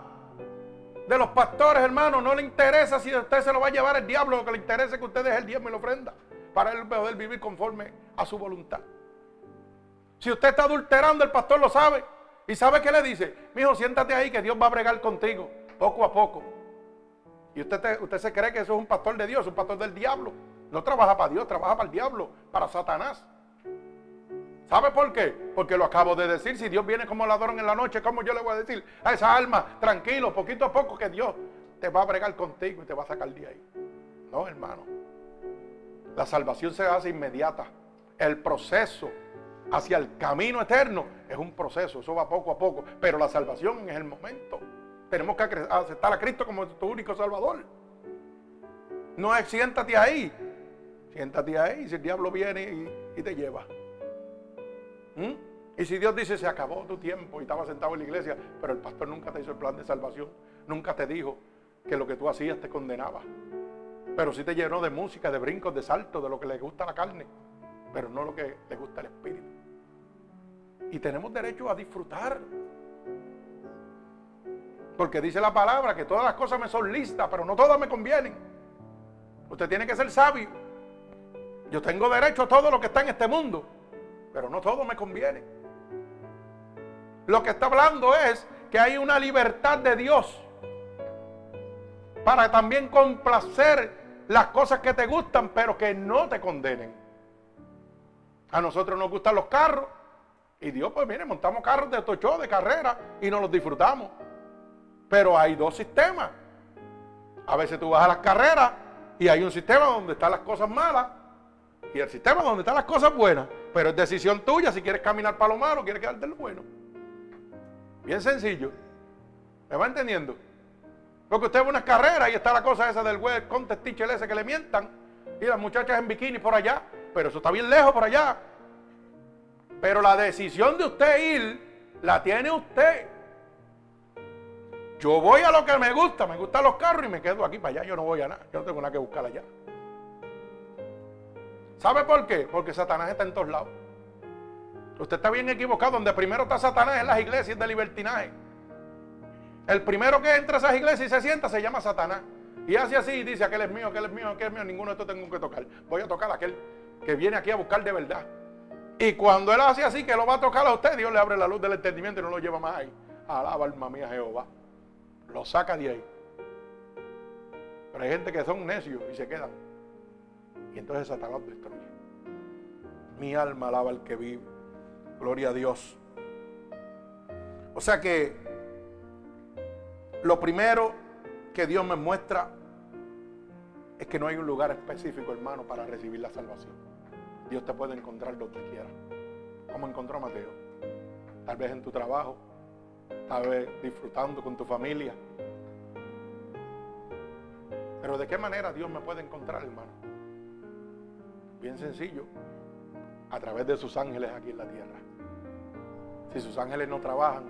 De los pastores, hermano, no le interesa si usted se lo va a llevar el diablo, lo que le interesa es que usted deje el diezmo y la ofrenda para él poder vivir conforme a su voluntad. Si usted está adulterando, el pastor lo sabe. ¿Y sabe qué le dice? Mijo, siéntate ahí que Dios va a bregar contigo, poco a poco. Y usted, usted se cree que eso es un pastor de Dios, un pastor del diablo. No trabaja para Dios, trabaja para el diablo, para Satanás. ¿Sabe por qué? Porque lo acabo de decir. Si Dios viene como ladrón en la noche, ¿cómo yo le voy a decir a esa alma, tranquilo, poquito a poco, que Dios te va a bregar contigo y te va a sacar de ahí? No, hermano. La salvación se hace inmediata. El proceso hacia el camino eterno es un proceso, eso va poco a poco. Pero la salvación es el momento. Tenemos que aceptar a Cristo como tu único Salvador. No es siéntate ahí. Siéntate ahí si el diablo viene y, te lleva. ¿Mm? Y si Dios dice se acabó tu tiempo y estaba sentado en la iglesia, pero el pastor nunca te hizo el plan de salvación, nunca te dijo que lo que tú hacías te condenaba. Pero sí te llenó de música, de brincos, de saltos, de lo que le gusta la carne, pero no lo que le gusta al espíritu. Y tenemos derecho a disfrutar porque dice la palabra que todas las cosas me son listas, pero no todas me convienen. Usted tiene que ser sabio. Yo tengo derecho a todo lo que está en este mundo, pero no todo me conviene. Lo que está hablando es que hay una libertad de Dios para también complacer las cosas que te gustan, pero que no te condenen. A nosotros nos gustan los carros y Dios, pues mire, montamos carros de tocho, de carrera y nos los disfrutamos. Pero hay dos sistemas. A veces tú vas a las carreras y hay un sistema donde están las cosas malas y el sistema donde están las cosas buenas. Pero es decisión tuya si quieres caminar para lo malo quieres quedarte lo bueno. Bien sencillo. ¿Me va entendiendo? Porque usted ve unas carreras y está la cosa esa del web contest teacher ese que le mientan y las muchachas en bikini por allá. Pero eso está bien lejos por allá. Pero la decisión de usted ir La tiene usted. Yo voy a lo que me gusta, me gustan los carros y me quedo aquí para allá. Yo no voy a nada, yo no tengo nada que buscar allá. ¿Sabe por qué? Porque Satanás está en todos lados. Usted está bien equivocado. Donde primero está Satanás en las iglesias de libertinaje. El primero que entra a esas iglesias y se sienta se llama Satanás. Y hace así y dice, aquel es mío, aquel es mío, aquel es mío, ninguno de estos tengo que tocar. Voy a tocar a aquel que viene aquí a buscar de verdad. Y cuando él hace así, que lo va a tocar a usted, Dios le abre la luz del entendimiento y no lo lleva más ahí. Alaba alma mía Jehová. Lo saca de ahí. Pero hay gente que son necios y se quedan. Y entonces Satanás. Mi alma alaba al que vive. Gloria a Dios. O sea que lo primero que Dios me muestra es que no hay un lugar específico, hermano, para recibir la salvación. Dios te puede encontrar donde quiera. Como encontró a Mateo. Tal vez en tu trabajo, tal vez disfrutando con tu familia. Pero ¿de qué manera Dios me puede encontrar, hermano? Bien sencillo, a través de sus ángeles aquí en la tierra. Si sus ángeles no trabajan,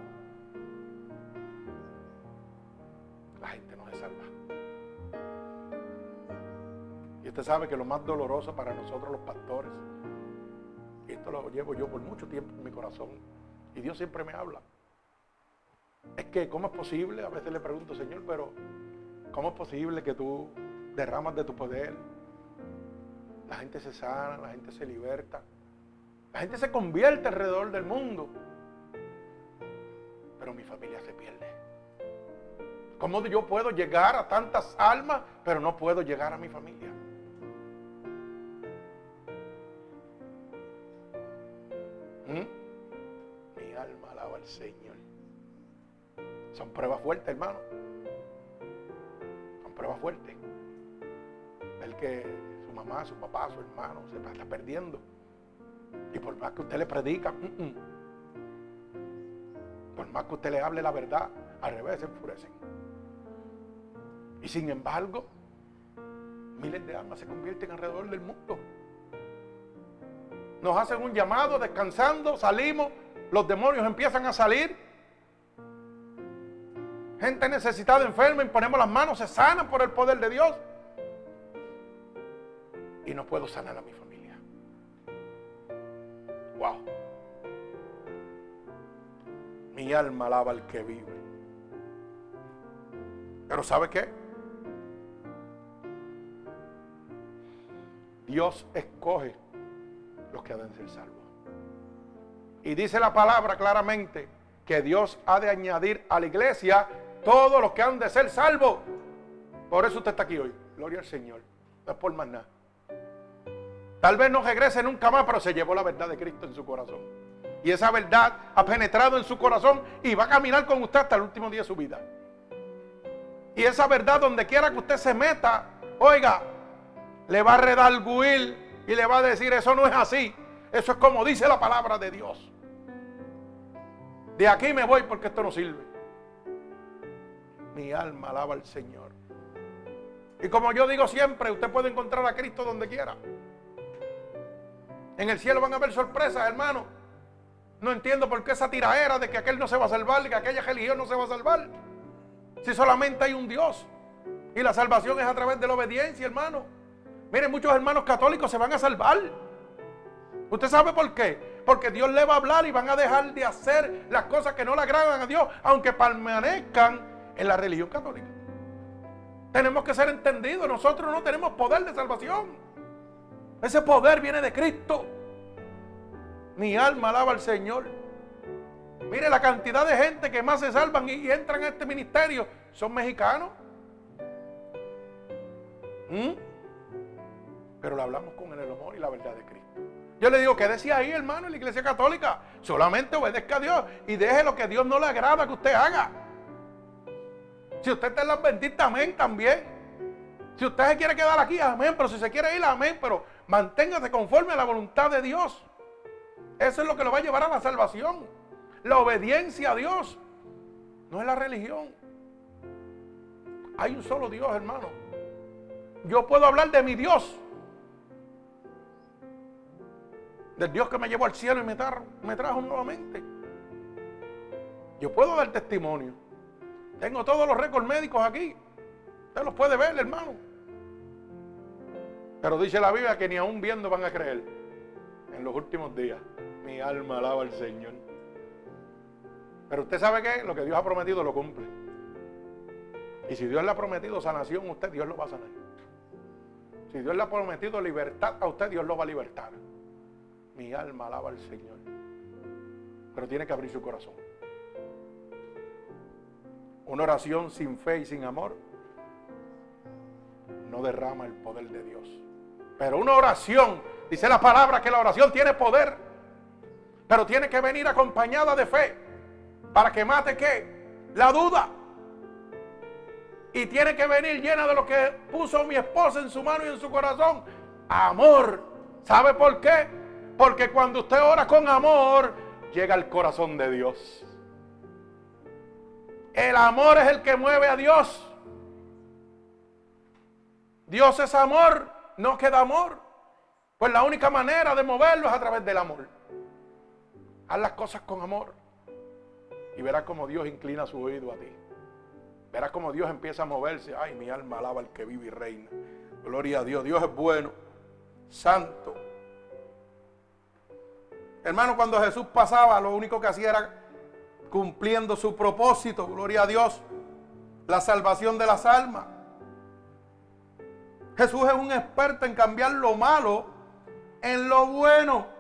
la gente no se salva. Y usted sabe que lo más doloroso para nosotros los pastores, y esto lo llevo yo por mucho tiempo en mi corazón, y Dios siempre me habla, es que ¿cómo es posible? A veces le pregunto, Señor, pero ¿cómo es posible que tú derramas de tu poder? La gente se sana, la gente se liberta, la gente se convierte alrededor del mundo, pero mi familia se pierde. ¿Cómo yo puedo llegar a tantas almas, pero no puedo llegar a mi familia? ¿Mm? Mi alma alaba al Señor. Son pruebas fuertes, hermano. Son pruebas fuertes. El que su mamá, su papá, su hermano se está perdiendo. Y por más que usted le predica, mm, mm, por más que usted le hable la verdad, al revés se enfurecen. Y sin embargo, miles de almas se convierten alrededor del mundo. Nos hacen un llamado, descansando, salimos, los demonios empiezan a salir. Gente necesitada, enferma, ponemos las manos, se sanan por el poder de Dios. Y no puedo sanar a mi familia. Mi alma alaba al que vive. Pero ¿sabe qué? Dios escoge los que han de ser salvos. Y dice la palabra claramente que Dios ha de añadir a la iglesia todos los que han de ser salvos. Por eso usted está aquí hoy. Gloria al Señor. No es por más nada. Tal vez no regrese nunca más, pero se llevó la verdad de Cristo en su corazón. Y esa verdad ha penetrado en su corazón y va a caminar con usted hasta el último día de su vida. Y esa verdad, donde quiera que usted se meta, oiga, le va a redarguir y le va a decir, eso no es así. Eso es como dice la palabra de Dios. De aquí me voy porque esto no sirve. Mi alma alaba al Señor. Y como yo digo siempre, usted puede encontrar a Cristo donde quiera. En el cielo van a haber sorpresas, hermano. No entiendo por qué esa tiraera de que aquel no se va a salvar, de que aquella religión no se va a salvar. Si solamente hay un Dios. Y la salvación es a través de la obediencia, hermano. Miren, muchos hermanos católicos se van a salvar. ¿Usted sabe por qué? Porque Dios le va a hablar y van a dejar de hacer las cosas que no le agradan a Dios, aunque permanezcan en la religión católica. Tenemos que ser entendidos. Nosotros no tenemos poder de salvación. Ese poder viene de Cristo. Mi alma alaba al Señor. Mire la cantidad de gente que más se salvan y, entran a este ministerio. Son mexicanos. ¿Mm? pero lo hablamos con el amor y la verdad de Cristo. Yo le digo, ¿qué decía ahí, hermano, en la iglesia católica? Solamente obedezca a Dios y deje lo que Dios no le agrada que usted haga. Si usted está en las benditas, amén también. Si usted se quiere quedar aquí, amén. Pero si se quiere ir, amén. Pero manténgase conforme a la voluntad de Dios. Eso es lo que lo va a llevar a la salvación. La obediencia a Dios. No es la religión. Hay un solo Dios, hermano. Yo puedo hablar de mi Dios del Dios que me llevó al cielo y me trajo, nuevamente. Yo puedo dar testimonio. Tengo todos los récords médicos aquí. Usted los puede ver, hermano. Pero dice la Biblia que ni aún viendo van a creer. En los últimos días. Mi alma alaba al Señor. Pero usted sabe que lo que Dios ha prometido lo cumple. Y si Dios le ha prometido sanación a usted, Dios lo va a sanar. Si Dios le ha prometido libertad a usted, Dios lo va a libertar. Mi alma alaba al Señor. Pero tiene que abrir su corazón. Una oración sin fe y sin amor no derrama el poder de Dios. Pero una oración, dice la palabra que la oración tiene poder, pero tiene que venir acompañada de fe para que mate qué? La duda. Y tiene que venir llena de lo que puso mi esposa en su mano y en su corazón. Amor. ¿Sabe por qué? Porque cuando usted ora con amor, llega al corazón de Dios. El amor es el que mueve a Dios. Dios es amor, no queda amor. Pues la única manera de moverlo es a través del amor. Haz las cosas con amor. Y verás como Dios inclina su oído a ti. Verás como Dios empieza a moverse. Ay, mi alma alaba al que vive y reina. Gloria a Dios. Dios es bueno, santo. Hermano, cuando Jesús pasaba, lo único que hacía era cumpliendo su propósito. Gloria a Dios. La salvación de las almas. Jesús es un experto en cambiar lo malo en lo bueno.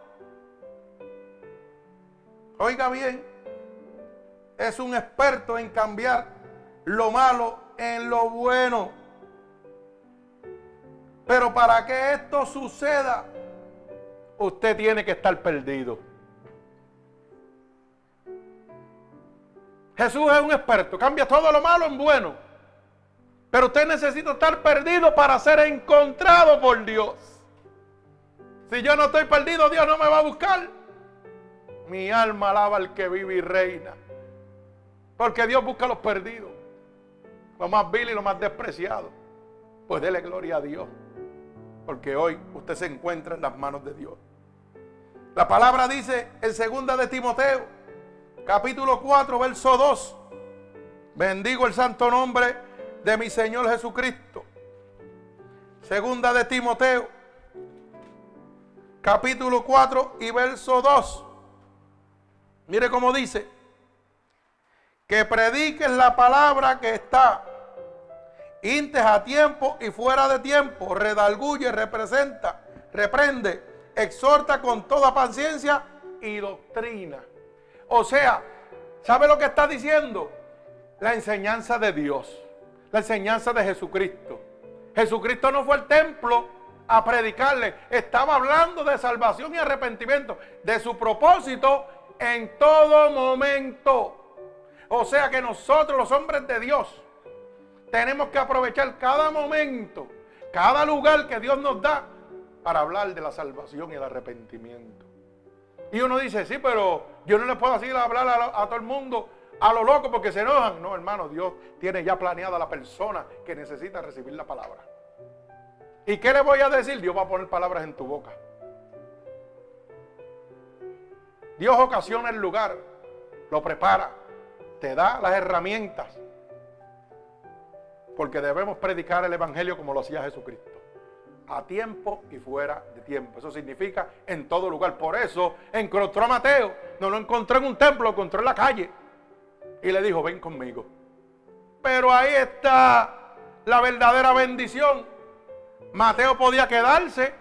Oiga bien, es un experto en cambiar lo malo en lo bueno. Pero para que esto suceda, usted tiene que estar perdido. Jesús es un experto, cambia todo lo malo en bueno. Pero usted necesita estar perdido para ser encontrado por Dios. Si yo no estoy perdido, Dios no me va a buscar. Mi alma alaba al que vive y reina. Porque Dios busca a los perdidos. Los más viles y los más despreciados. Pues dele gloria a Dios. Porque hoy usted se encuentra en las manos de Dios. La palabra dice en segunda de Timoteo, capítulo 4, verso 2. Bendigo el santo nombre de mi Señor Jesucristo. Segunda de Timoteo, capítulo 4 y verso 2. Mire cómo dice que prediques la palabra que está. Intes a tiempo y fuera de tiempo, redalguye, representa, reprende, exhorta con toda paciencia y doctrina. O sea, ¿sabe lo que está diciendo? La enseñanza de Dios, la enseñanza de Jesucristo. Jesucristo no fue al templo a predicarle, estaba hablando de salvación y arrepentimiento, de su propósito en todo momento. O sea que nosotros, los hombres de Dios, tenemos que aprovechar cada momento, cada lugar que Dios nos da para hablar de la salvación y el arrepentimiento. Y uno dice, sí, pero yo no le puedo así hablar a, todo el mundo a lo loco porque se enojan. No, hermano, Dios tiene ya planeada la persona que necesita recibir la palabra. ¿Y qué le voy a decir? Dios va a poner palabras en tu boca. Dios ocasiona el lugar, lo prepara te da las herramientas. Porque debemos predicar el Evangelio como lo hacía Jesucristo. A tiempo y fuera de tiempo. Eso significa en todo lugar. Por eso encontró a Mateo. No lo encontró en un templo, lo encontró en la calle. Y le dijo, ven conmigo. Pero ahí está la verdadera bendición. Mateo podía quedarse.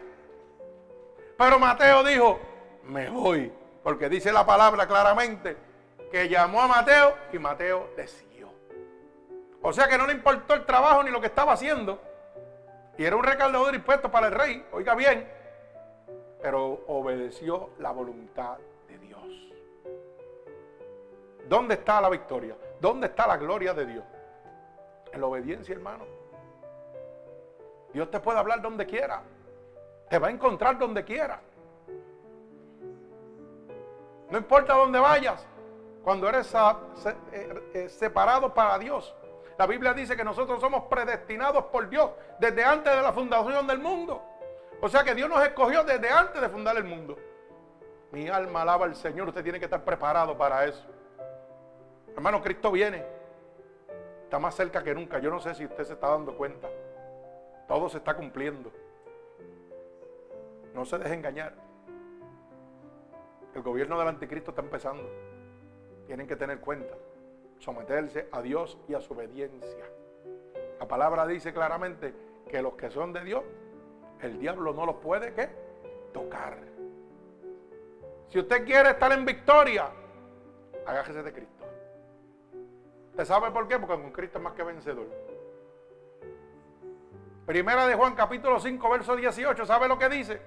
Pero Mateo dijo, me voy. Porque dice la palabra claramente que llamó a Mateo y Mateo le siguió. O sea que no le importó el trabajo ni lo que estaba haciendo. Y era un recaudador de para el rey, oiga bien, pero obedeció la voluntad de Dios. ¿Dónde está la victoria? ¿Dónde está la gloria de Dios? En la obediencia, hermano. Dios te puede hablar donde quiera. Te va a encontrar donde quiera. No importa dónde vayas cuando eres eh, eh, separado para Dios. La Biblia dice que nosotros somos predestinados por Dios desde antes de la fundación del mundo. O sea que Dios nos escogió desde antes de fundar el mundo. Mi alma alaba al Señor. Usted tiene que estar preparado para eso. Hermano, Cristo viene. Está más cerca que nunca. Yo no sé si usted se está dando cuenta. Todo se está cumpliendo. No se deje engañar. El gobierno del anticristo está empezando. Tienen que tener cuenta. Someterse a Dios y a su obediencia. La palabra dice claramente que los que son de Dios, el diablo no los puede ¿qué? tocar. Si usted quiere estar en victoria, agájese de Cristo. ¿Usted sabe por qué? Porque con Cristo es más que vencedor. Primera de Juan capítulo 5, verso 18, ¿sabe lo que dice?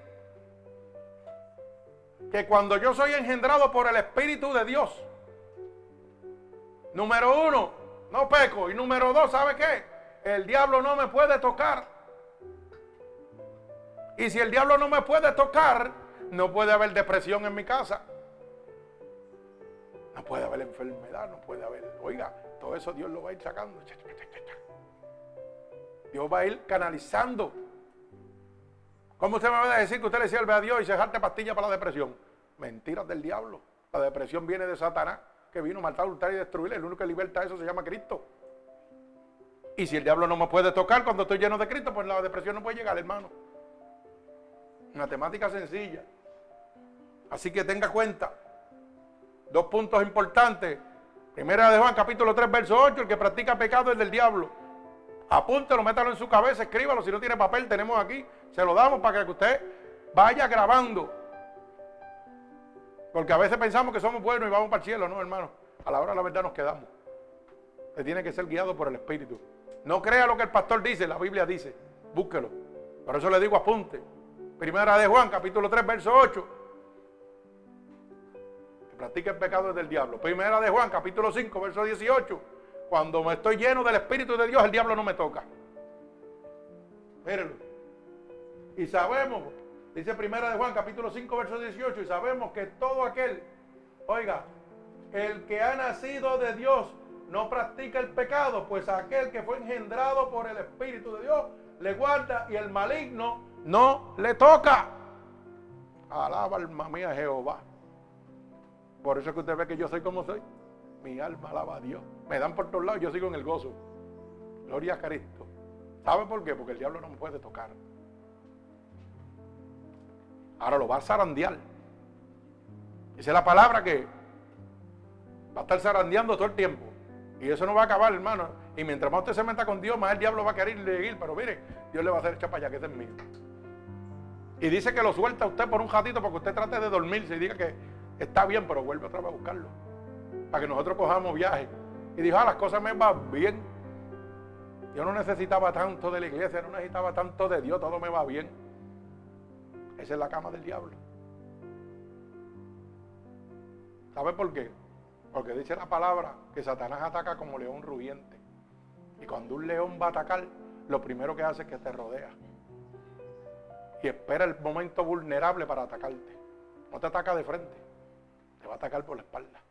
Que cuando yo soy engendrado por el Espíritu de Dios, número uno, no peco. Y número dos, ¿sabe qué? El diablo no me puede tocar. Y si el diablo no me puede tocar, no puede haber depresión en mi casa. No puede haber enfermedad, no puede haber... Oiga, todo eso Dios lo va a ir sacando. Dios va a ir canalizando. ¿Cómo usted me va a decir que usted le sirve a Dios y se jarte pastilla para la depresión? Mentiras del diablo. La depresión viene de Satanás, que vino a matar, hurtar y destruir. El único que liberta eso se llama Cristo. Y si el diablo no me puede tocar cuando estoy lleno de Cristo, pues la depresión no puede llegar, hermano. Una temática sencilla. Así que tenga cuenta. Dos puntos importantes. Primera de Juan, capítulo 3, verso 8. El que practica pecado es del diablo. Apúntelo, métalo en su cabeza, escríbalo. Si no tiene papel, tenemos aquí. Se lo damos para que usted vaya grabando. Porque a veces pensamos que somos buenos y vamos para el cielo, no, hermano. A la hora de la verdad nos quedamos. Usted tiene que ser guiado por el Espíritu. No crea lo que el pastor dice, la Biblia dice. Búsquelo. Por eso le digo apunte. Primera de Juan, capítulo 3, verso 8. Que practica el pecado del diablo. Primera de Juan, capítulo 5, verso 18. Cuando me estoy lleno del Espíritu de Dios, el diablo no me toca. Mírenlo. Y sabemos, dice primera de Juan, capítulo 5, verso 18, y sabemos que todo aquel, oiga, el que ha nacido de Dios no practica el pecado, pues aquel que fue engendrado por el Espíritu de Dios le guarda y el maligno no le toca. Alaba alma mía Jehová. Por eso es que usted ve que yo soy como soy. Mi alma alaba a Dios. Me dan por todos lados, yo sigo en el gozo. Gloria a Cristo. ¿Sabe por qué? Porque el diablo no me puede tocar. Ahora lo va a zarandear. Esa es la palabra que va a estar zarandeando todo el tiempo. Y eso no va a acabar, hermano. Y mientras más usted se meta con Dios, más el diablo va a querer ir. Pero mire, Dios le va a hacer chapa allá, que es mío. Y dice que lo suelta usted por un ratito porque usted trate de dormirse y diga que está bien, pero vuelve otra vez a buscarlo para que nosotros cojamos viaje. Y dijo, ah, las cosas me van bien. Yo no necesitaba tanto de la iglesia, no necesitaba tanto de Dios, todo me va bien. Esa es la cama del diablo. ¿Sabe por qué? Porque dice la palabra que Satanás ataca como león rugiente. Y cuando un león va a atacar, lo primero que hace es que te rodea. Y espera el momento vulnerable para atacarte. No te ataca de frente, te va a atacar por la espalda.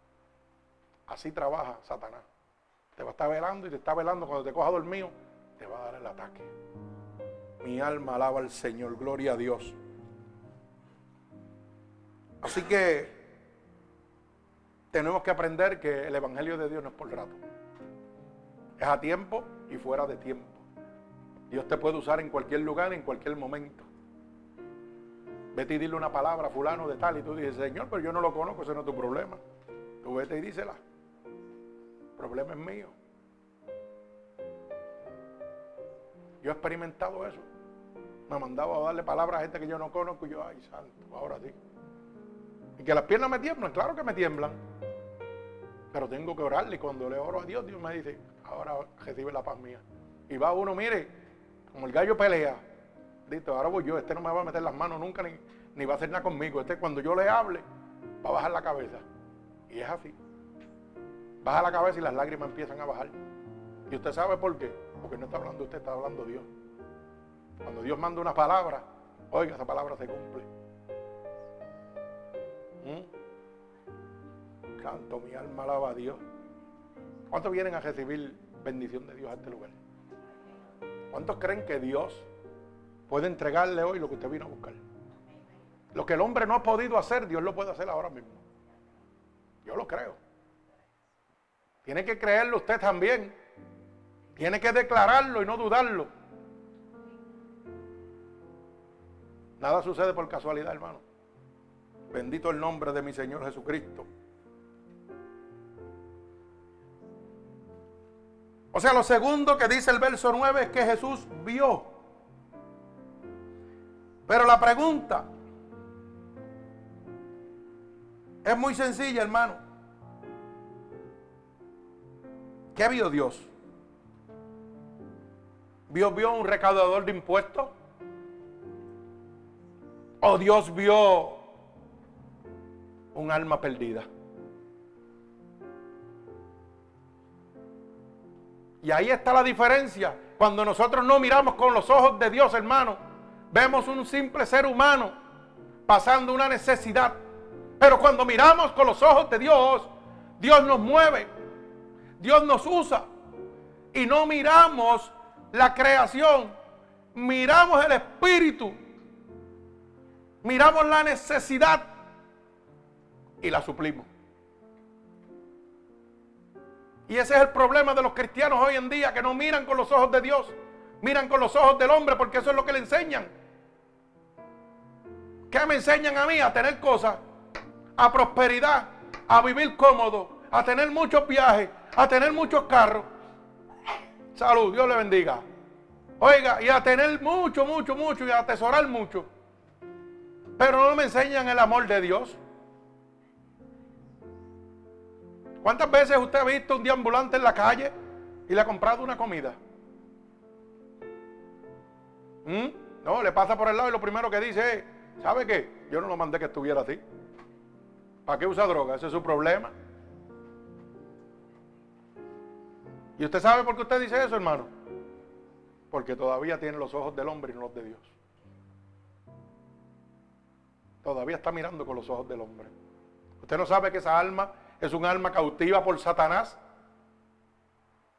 Así trabaja Satanás. Te va a estar velando y te está velando. Cuando te coja dormido, te va a dar el ataque. Mi alma alaba al Señor. Gloria a Dios. Así que tenemos que aprender que el Evangelio de Dios no es por rato. Es a tiempo y fuera de tiempo. Dios te puede usar en cualquier lugar, en cualquier momento. Vete y dile una palabra a fulano de tal y tú dices, Señor, pero yo no lo conozco, ese no es tu problema. Tú vete y dísela problema es mío. Yo he experimentado eso. Me ha mandado a darle palabras a gente que yo no conozco y yo, ay, santo, ahora sí. Que las piernas me tiemblan, claro que me tiemblan. Pero tengo que orarle cuando le oro a Dios, Dios me dice, ahora recibe la paz mía. Y va uno, mire, como el gallo pelea. Dice, ahora voy yo, este no me va a meter las manos nunca ni, ni va a hacer nada conmigo. Este cuando yo le hable, va a bajar la cabeza. Y es así. Baja la cabeza y las lágrimas empiezan a bajar. ¿Y usted sabe por qué? Porque no está hablando usted, está hablando Dios. Cuando Dios manda una palabra, oiga, esa palabra se cumple. ¿Mm? Canto, mi alma alaba a Dios. ¿Cuántos vienen a recibir bendición de Dios a este lugar? ¿Cuántos creen que Dios puede entregarle hoy lo que usted vino a buscar? Lo que el hombre no ha podido hacer, Dios lo puede hacer ahora mismo. Yo lo creo. Tiene que creerlo usted también. Tiene que declararlo y no dudarlo. Nada sucede por casualidad, hermano. Bendito el nombre de mi Señor Jesucristo. O sea, lo segundo que dice el verso 9 es que Jesús vio. Pero la pregunta es muy sencilla, hermano. ¿Qué vio Dios? ¿Dios vio un recaudador de impuestos? ¿O Dios vio un alma perdida? Y ahí está la diferencia. Cuando nosotros no miramos con los ojos de Dios, hermano, vemos un simple ser humano pasando una necesidad. Pero cuando miramos con los ojos de Dios, Dios nos mueve, Dios nos usa. Y no miramos la creación, miramos el espíritu, miramos la necesidad y la suplimos. Y ese es el problema de los cristianos hoy en día, que no miran con los ojos de Dios, miran con los ojos del hombre, porque eso es lo que le enseñan. ¿Qué me enseñan a mí? A tener cosas, a prosperidad, a vivir cómodo, a tener muchos viajes, a tener muchos carros. Salud, Dios le bendiga. Oiga, y a tener mucho, mucho, mucho, y a atesorar mucho. Pero no me enseñan el amor de Dios. ¿Cuántas veces usted ha visto un ambulante en la calle y le ha comprado una comida? ¿Mm? No, le pasa por el lado y lo primero que dice es, ¿sabe qué? Yo no lo mandé que estuviera así. ¿Para qué usa droga? Ese es su problema. ¿Y usted sabe por qué usted dice eso, hermano? Porque todavía tiene los ojos del hombre y no los de Dios. Todavía está mirando con los ojos del hombre. Usted no sabe que esa alma es un alma cautiva por Satanás.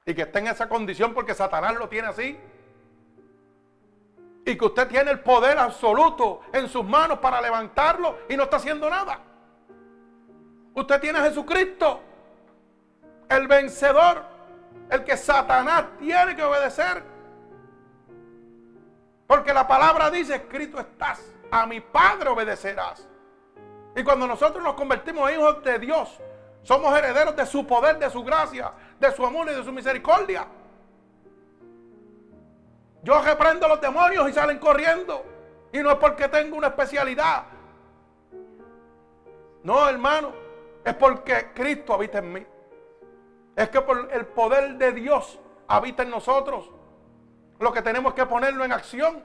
Y que está en esa condición porque Satanás lo tiene así. Y que usted tiene el poder absoluto en sus manos para levantarlo y no está haciendo nada. Usted tiene a Jesucristo, el vencedor, el que Satanás tiene que obedecer. Porque la palabra dice, escrito estás, a mi Padre obedecerás. Y cuando nosotros nos convertimos en hijos de Dios, somos herederos de su poder, de su gracia, de su amor y de su misericordia. Yo reprendo a los demonios y salen corriendo. Y no es porque tengo una especialidad. No, hermano. Es porque Cristo habita en mí. Es que por el poder de Dios habita en nosotros. Lo que tenemos que ponerlo en acción.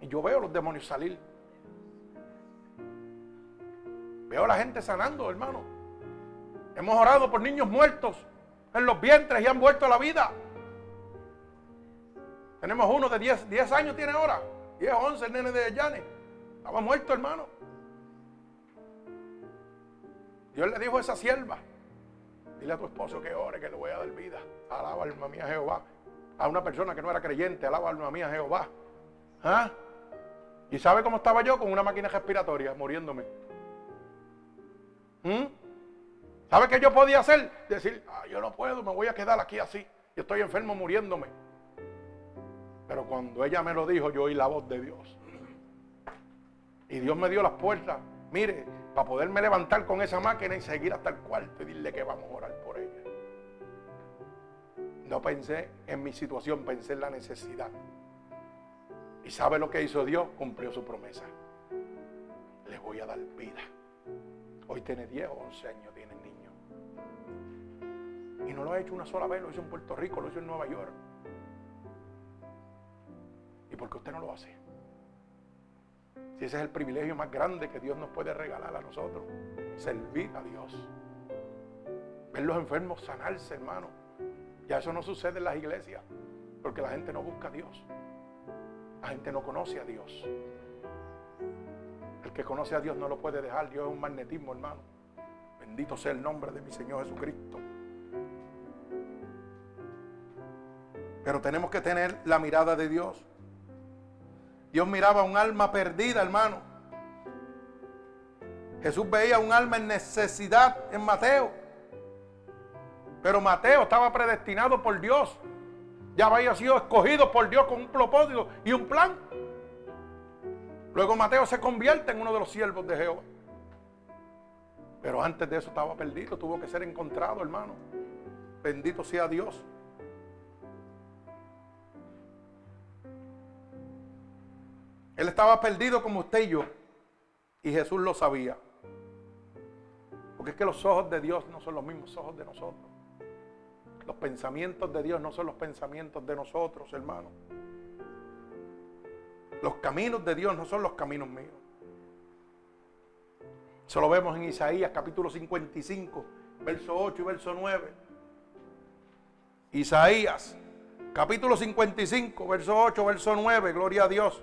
Y yo veo los demonios salir. Veo la gente sanando, hermano. Hemos orado por niños muertos en los vientres y han vuelto a la vida. Tenemos uno de 10, 10 años tiene ahora. 10, 11, el nene de Yane. Estaba muerto, hermano. Dios le dijo a esa sierva, dile a tu esposo que ore, que le voy a dar vida. Alaba alma mía Jehová. A una persona que no era creyente, alaba alma mía Jehová. ¿Ah? ¿Y sabe cómo estaba yo? Con una máquina respiratoria, muriéndome. ¿Mm? ¿Sabe qué yo podía hacer? Decir, ah, yo no puedo, me voy a quedar aquí así. Yo estoy enfermo muriéndome. Pero cuando ella me lo dijo, yo oí la voz de Dios. Y Dios me dio las puertas. Mire, para poderme levantar con esa máquina y seguir hasta el cuarto y decirle que vamos a orar por ella. No pensé en mi situación, pensé en la necesidad. ¿Y sabe lo que hizo Dios? Cumplió su promesa. Le voy a dar vida. Hoy tiene 10 o 11 años, tiene el niño. Y no lo ha hecho una sola vez, lo hizo en Puerto Rico, lo hizo en Nueva York. ¿Y por qué usted no lo hace? Si ese es el privilegio más grande que Dios nos puede regalar a nosotros, servir a Dios. Ver los enfermos sanarse, hermano. Ya eso no sucede en las iglesias, porque la gente no busca a Dios. La gente no conoce a Dios que conoce a Dios no lo puede dejar. Dios es un magnetismo, hermano. Bendito sea el nombre de mi Señor Jesucristo. Pero tenemos que tener la mirada de Dios. Dios miraba a un alma perdida, hermano. Jesús veía un alma en necesidad en Mateo. Pero Mateo estaba predestinado por Dios. Ya había sido escogido por Dios con un propósito y un plan. Luego Mateo se convierte en uno de los siervos de Jehová. Pero antes de eso estaba perdido, tuvo que ser encontrado, hermano. Bendito sea Dios. Él estaba perdido como usted y yo. Y Jesús lo sabía. Porque es que los ojos de Dios no son los mismos ojos de nosotros. Los pensamientos de Dios no son los pensamientos de nosotros, hermano. Los caminos de Dios no son los caminos míos. Eso lo vemos en Isaías capítulo 55, verso 8 y verso 9. Isaías capítulo 55, verso 8, verso 9, gloria a Dios.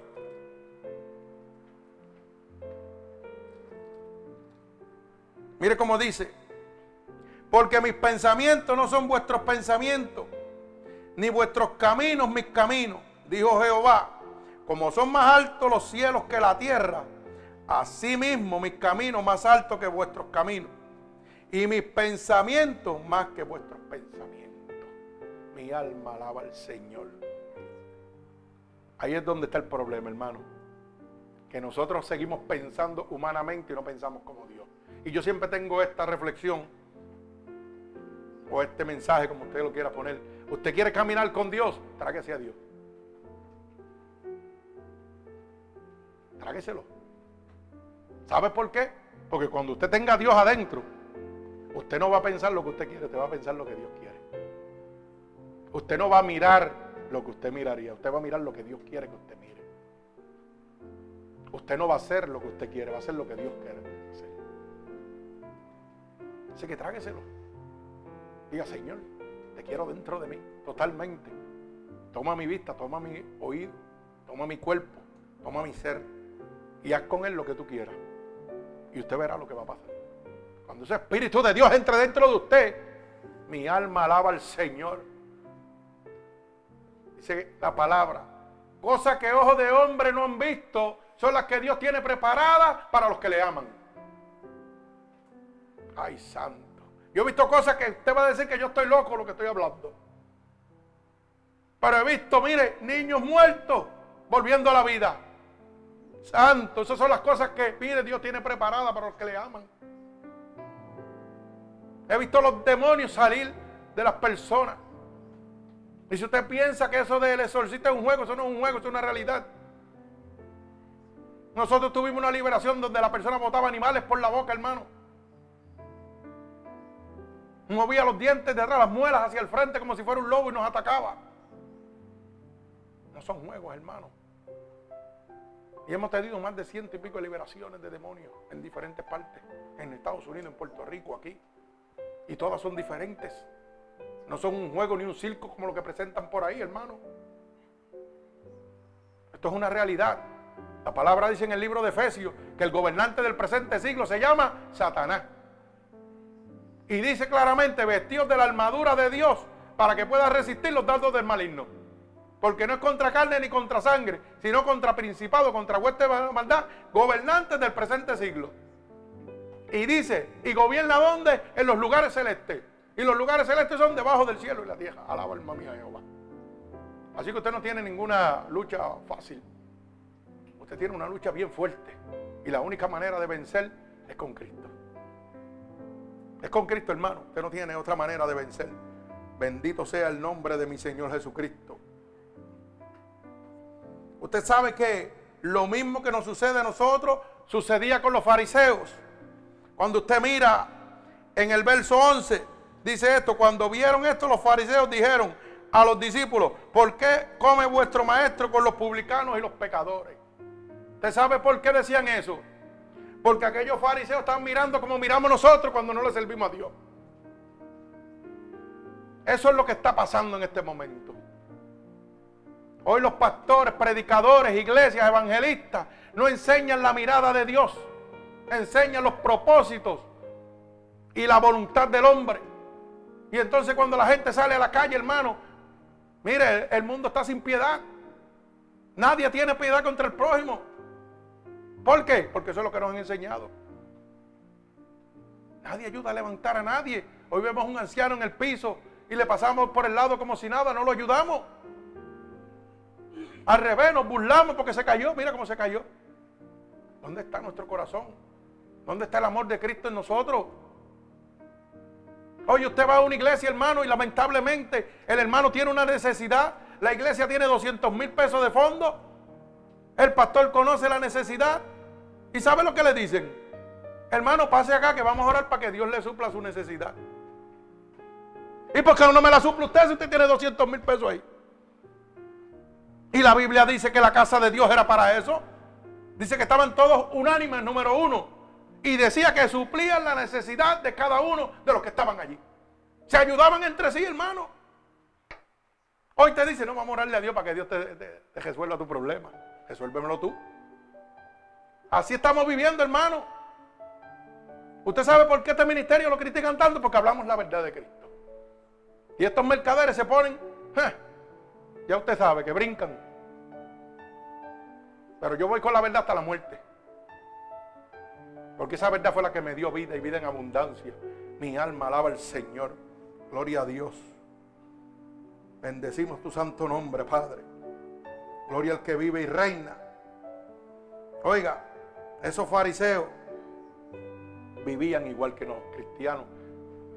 Mire cómo dice, porque mis pensamientos no son vuestros pensamientos, ni vuestros caminos mis caminos, dijo Jehová. Como son más altos los cielos que la tierra, así mismo mis caminos más altos que vuestros caminos, y mis pensamientos más que vuestros pensamientos. Mi alma alaba al Señor. Ahí es donde está el problema, hermano. Que nosotros seguimos pensando humanamente y no pensamos como Dios. Y yo siempre tengo esta reflexión o este mensaje, como usted lo quiera poner. Usted quiere caminar con Dios, tráguese a Dios. Trágueselo. ¿Sabe por qué? Porque cuando usted tenga a Dios adentro, usted no va a pensar lo que usted quiere, usted va a pensar lo que Dios quiere. Usted no va a mirar lo que usted miraría, usted va a mirar lo que Dios quiere que usted mire. Usted no va a hacer lo que usted quiere, va a hacer lo que Dios quiere hacer. Así que trágueselo. Diga, Señor, te quiero dentro de mí, totalmente. Toma mi vista, toma mi oído, toma mi cuerpo, toma mi ser y haz con él lo que tú quieras. Y usted verá lo que va a pasar. Cuando ese Espíritu de Dios entre dentro de usted, mi alma alaba al Señor. Dice la palabra, cosas que ojos de hombre no han visto, son las que Dios tiene preparadas para los que le aman. Ay, santo. Yo he visto cosas que usted va a decir que yo estoy loco lo que estoy hablando. Pero he visto, mire, niños muertos volviendo a la vida. Santo, esas son las cosas que, mire, Dios tiene preparadas para los que le aman. He visto los demonios salir de las personas. Y si usted piensa que eso del exorcista es un juego, eso no es un juego, es una realidad. Nosotros tuvimos una liberación donde la persona botaba animales por la boca, hermano movía los dientes de atrás, las muelas hacia el frente como si fuera un lobo y nos atacaba. No son juegos, hermano. Y hemos tenido más de ciento y pico de liberaciones de demonios en diferentes partes, en Estados Unidos, en Puerto Rico, aquí. Y todas son diferentes. No son un juego ni un circo como lo que presentan por ahí, hermano. Esto es una realidad. La palabra dice en el libro de Efesios que el gobernante del presente siglo se llama Satanás. Y dice claramente, vestidos de la armadura de Dios para que pueda resistir los dardos del maligno. Porque no es contra carne ni contra sangre, sino contra principado, contra hueste de maldad, gobernantes del presente siglo. Y dice, ¿y gobierna dónde? En los lugares celestes. Y los lugares celestes son debajo del cielo y la tierra. Alaba alma mía Jehová. Así que usted no tiene ninguna lucha fácil. Usted tiene una lucha bien fuerte. Y la única manera de vencer es con Cristo. Es con Cristo, hermano. Usted no tiene otra manera de vencer. Bendito sea el nombre de mi Señor Jesucristo. Usted sabe que lo mismo que nos sucede a nosotros sucedía con los fariseos. Cuando usted mira en el verso 11, dice esto, cuando vieron esto los fariseos dijeron a los discípulos, ¿por qué come vuestro maestro con los publicanos y los pecadores? ¿Usted sabe por qué decían eso? Porque aquellos fariseos están mirando como miramos nosotros cuando no le servimos a Dios. Eso es lo que está pasando en este momento. Hoy los pastores, predicadores, iglesias, evangelistas no enseñan la mirada de Dios. Enseñan los propósitos y la voluntad del hombre. Y entonces cuando la gente sale a la calle, hermano, mire, el mundo está sin piedad. Nadie tiene piedad contra el prójimo. ¿Por qué? Porque eso es lo que nos han enseñado. Nadie ayuda a levantar a nadie. Hoy vemos un anciano en el piso y le pasamos por el lado como si nada, no lo ayudamos. Al revés, nos burlamos porque se cayó. Mira cómo se cayó. ¿Dónde está nuestro corazón? ¿Dónde está el amor de Cristo en nosotros? Oye, usted va a una iglesia, hermano, y lamentablemente el hermano tiene una necesidad. La iglesia tiene 200 mil pesos de fondo. El pastor conoce la necesidad. ¿Y sabe lo que le dicen? Hermano, pase acá que vamos a orar para que Dios le supla su necesidad. ¿Y por qué no me la suple usted si usted tiene 200 mil pesos ahí? Y la Biblia dice que la casa de Dios era para eso. Dice que estaban todos unánimes, número uno. Y decía que suplían la necesidad de cada uno de los que estaban allí. Se ayudaban entre sí, hermano. Hoy te dice, no vamos a orarle a Dios para que Dios te, resuelva tu problema. Resuélvemelo tú. Así estamos viviendo, hermano. ¿Usted sabe por qué este ministerio lo critican tanto? Porque hablamos la verdad de Cristo. Y estos mercaderes se ponen, ya usted sabe, que brincan. Pero yo voy con la verdad hasta la muerte. Porque esa verdad fue la que me dio vida y vida en abundancia. Mi alma alaba al Señor. Gloria a Dios. Bendecimos tu santo nombre, Padre. Gloria al que vive y reina. Oiga, esos fariseos vivían igual que los cristianos,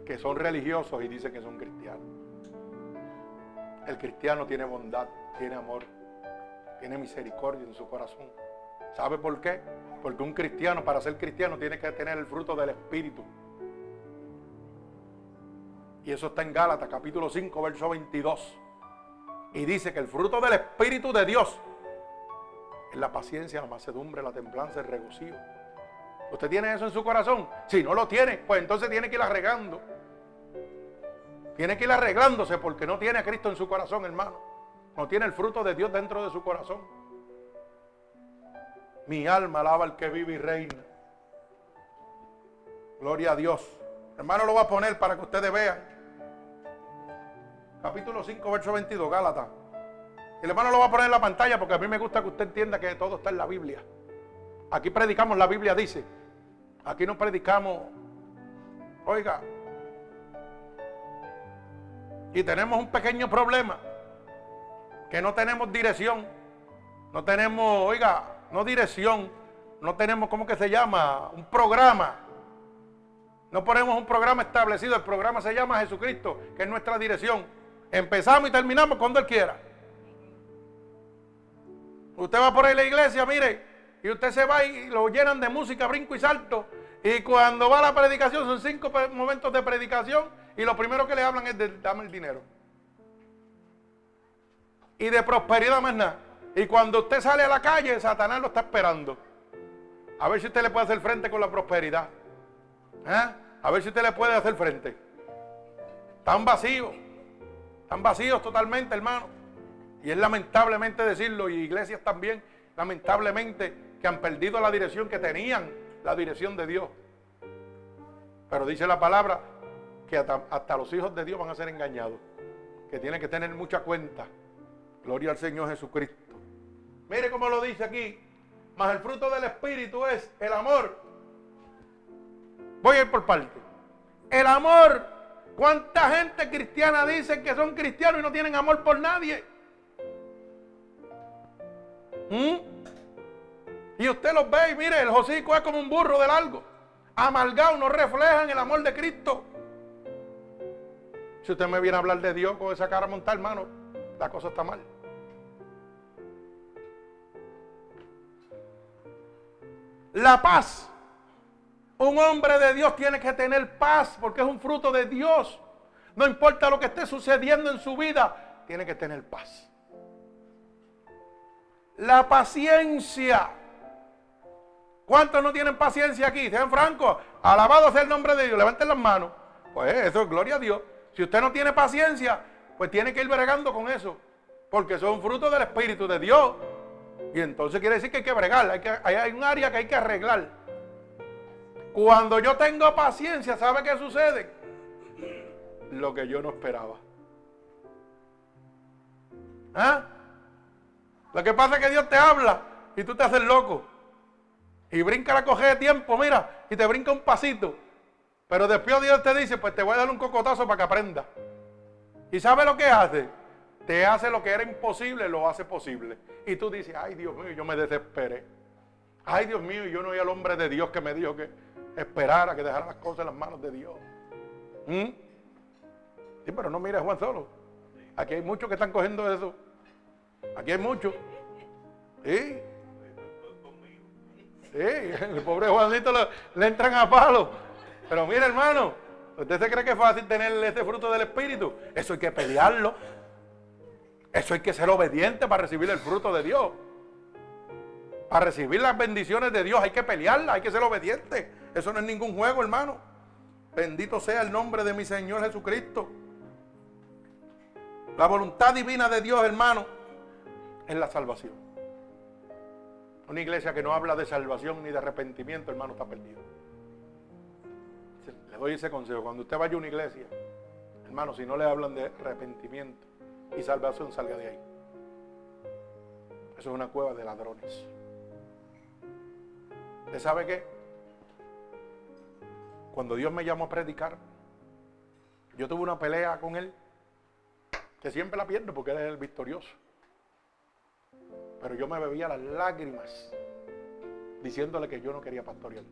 que son religiosos y dicen que son cristianos. El cristiano tiene bondad, tiene amor, tiene misericordia en su corazón. ¿Sabe por qué? Porque un cristiano, para ser cristiano, tiene que tener el fruto del Espíritu. Y eso está en Gálatas, capítulo 5, verso 22. Y dice que el fruto del Espíritu de Dios es la paciencia, la macedumbre, la templanza, el regocijo. ¿Usted tiene eso en su corazón? Si no lo tiene, pues entonces tiene que ir arreglando. Tiene que ir arreglándose porque no tiene a Cristo en su corazón, hermano. No tiene el fruto de Dios dentro de su corazón. Mi alma alaba al que vive y reina. Gloria a Dios. Hermano, lo va a poner para que ustedes vean. Capítulo 5, verso 22, Gálatas. El hermano lo va a poner en la pantalla porque a mí me gusta que usted entienda que todo está en la Biblia. Aquí predicamos, la Biblia dice. Aquí no predicamos. Oiga, y tenemos un pequeño problema, que no tenemos dirección, no tenemos, oiga, no dirección, no tenemos, ¿cómo que se llama? Un programa. No ponemos un programa establecido, el programa se llama Jesucristo, que es nuestra dirección. Empezamos y terminamos cuando Él quiera. Usted va por ahí a la iglesia, mire, y usted se va y lo llenan de música, brinco y salto. Y cuando va a la predicación, son cinco momentos de predicación y lo primero que le hablan es de dame el dinero. Y de prosperidad más nada. Y cuando usted sale a la calle, Satanás lo está esperando. A ver si usted le puede hacer frente con la prosperidad. ¿Eh? A ver si usted le puede hacer frente. Están vacíos. Están vacíos totalmente, hermano. Y es lamentablemente decirlo, y iglesias también, lamentablemente, que han perdido la dirección que tenían, la dirección de Dios. Pero dice la palabra, que hasta, los hijos de Dios van a ser engañados, que tienen que tener mucha cuenta. Gloria al Señor Jesucristo. Mire cómo lo dice aquí. Mas el fruto del Espíritu es el amor. Voy a ir por parte. El amor. ¿Cuánta gente cristiana dice que son cristianos y no tienen amor por nadie? ¿Mm? Y usted los ve y mire, el hocico es como un burro de largo. Amalgado, no reflejan el amor de Cristo. Si usted me viene a hablar de Dios con esa cara montada, hermano, la cosa está mal. La paz. Un hombre de Dios tiene que tener paz porque es un fruto de Dios. No importa lo que esté sucediendo en su vida, tiene que tener paz. La paciencia. ¿Cuántos no tienen paciencia aquí? Sean francos. Alabado sea el nombre de Dios. Levanten las manos. Pues eso es gloria a Dios. Si usted no tiene paciencia, pues tiene que ir bregando con eso. Porque son frutos del Espíritu de Dios. Y entonces quiere decir que hay que bregar. Hay, hay un área que hay que arreglar. Cuando yo tengo paciencia, ¿sabe qué sucede? Lo que yo no esperaba. ¿Ah? Lo que pasa es que Dios te habla y tú te haces loco. Y brinca la coge de tiempo, mira, y te brinca un pasito. Pero después Dios te dice, pues te voy a dar un cocotazo para que aprenda. ¿Y sabe lo que hace? Te hace lo que era imposible, lo hace posible. Y tú dices, ay Dios mío, yo me desesperé. Ay Dios mío, yo no soy el hombre de Dios que me dijo que esperara, que dejara las cosas en las manos de Dios. ¿Mm? Sí, pero no mire Juan solo. Aquí hay muchos que están cogiendo eso. Aquí hay muchos. Sí. Sí, el pobre Juanito le, entran a palo. Pero mire, hermano, ¿usted se cree que es fácil tener ese fruto del Espíritu? Eso hay que pelearlo. Eso hay que ser obediente para recibir el fruto de Dios. Para recibir las bendiciones de Dios hay que pelearla, hay que ser obediente. Eso no es ningún juego, hermano. Bendito sea el nombre de mi Señor Jesucristo. La voluntad divina de Dios, hermano, es la salvación. Una iglesia que no habla de salvación ni de arrepentimiento, hermano, está perdido. Le doy ese consejo. Cuando usted vaya a una iglesia, hermano, si no le hablan de arrepentimiento y salvación, salga de ahí. Eso es una cueva de ladrones. ¿Usted sabe qué? Cuando Dios me llamó a predicar, yo tuve una pelea con Él, que siempre la pierdo porque Él es el victorioso. Pero yo me bebía las lágrimas diciéndole que yo no quería pastorear,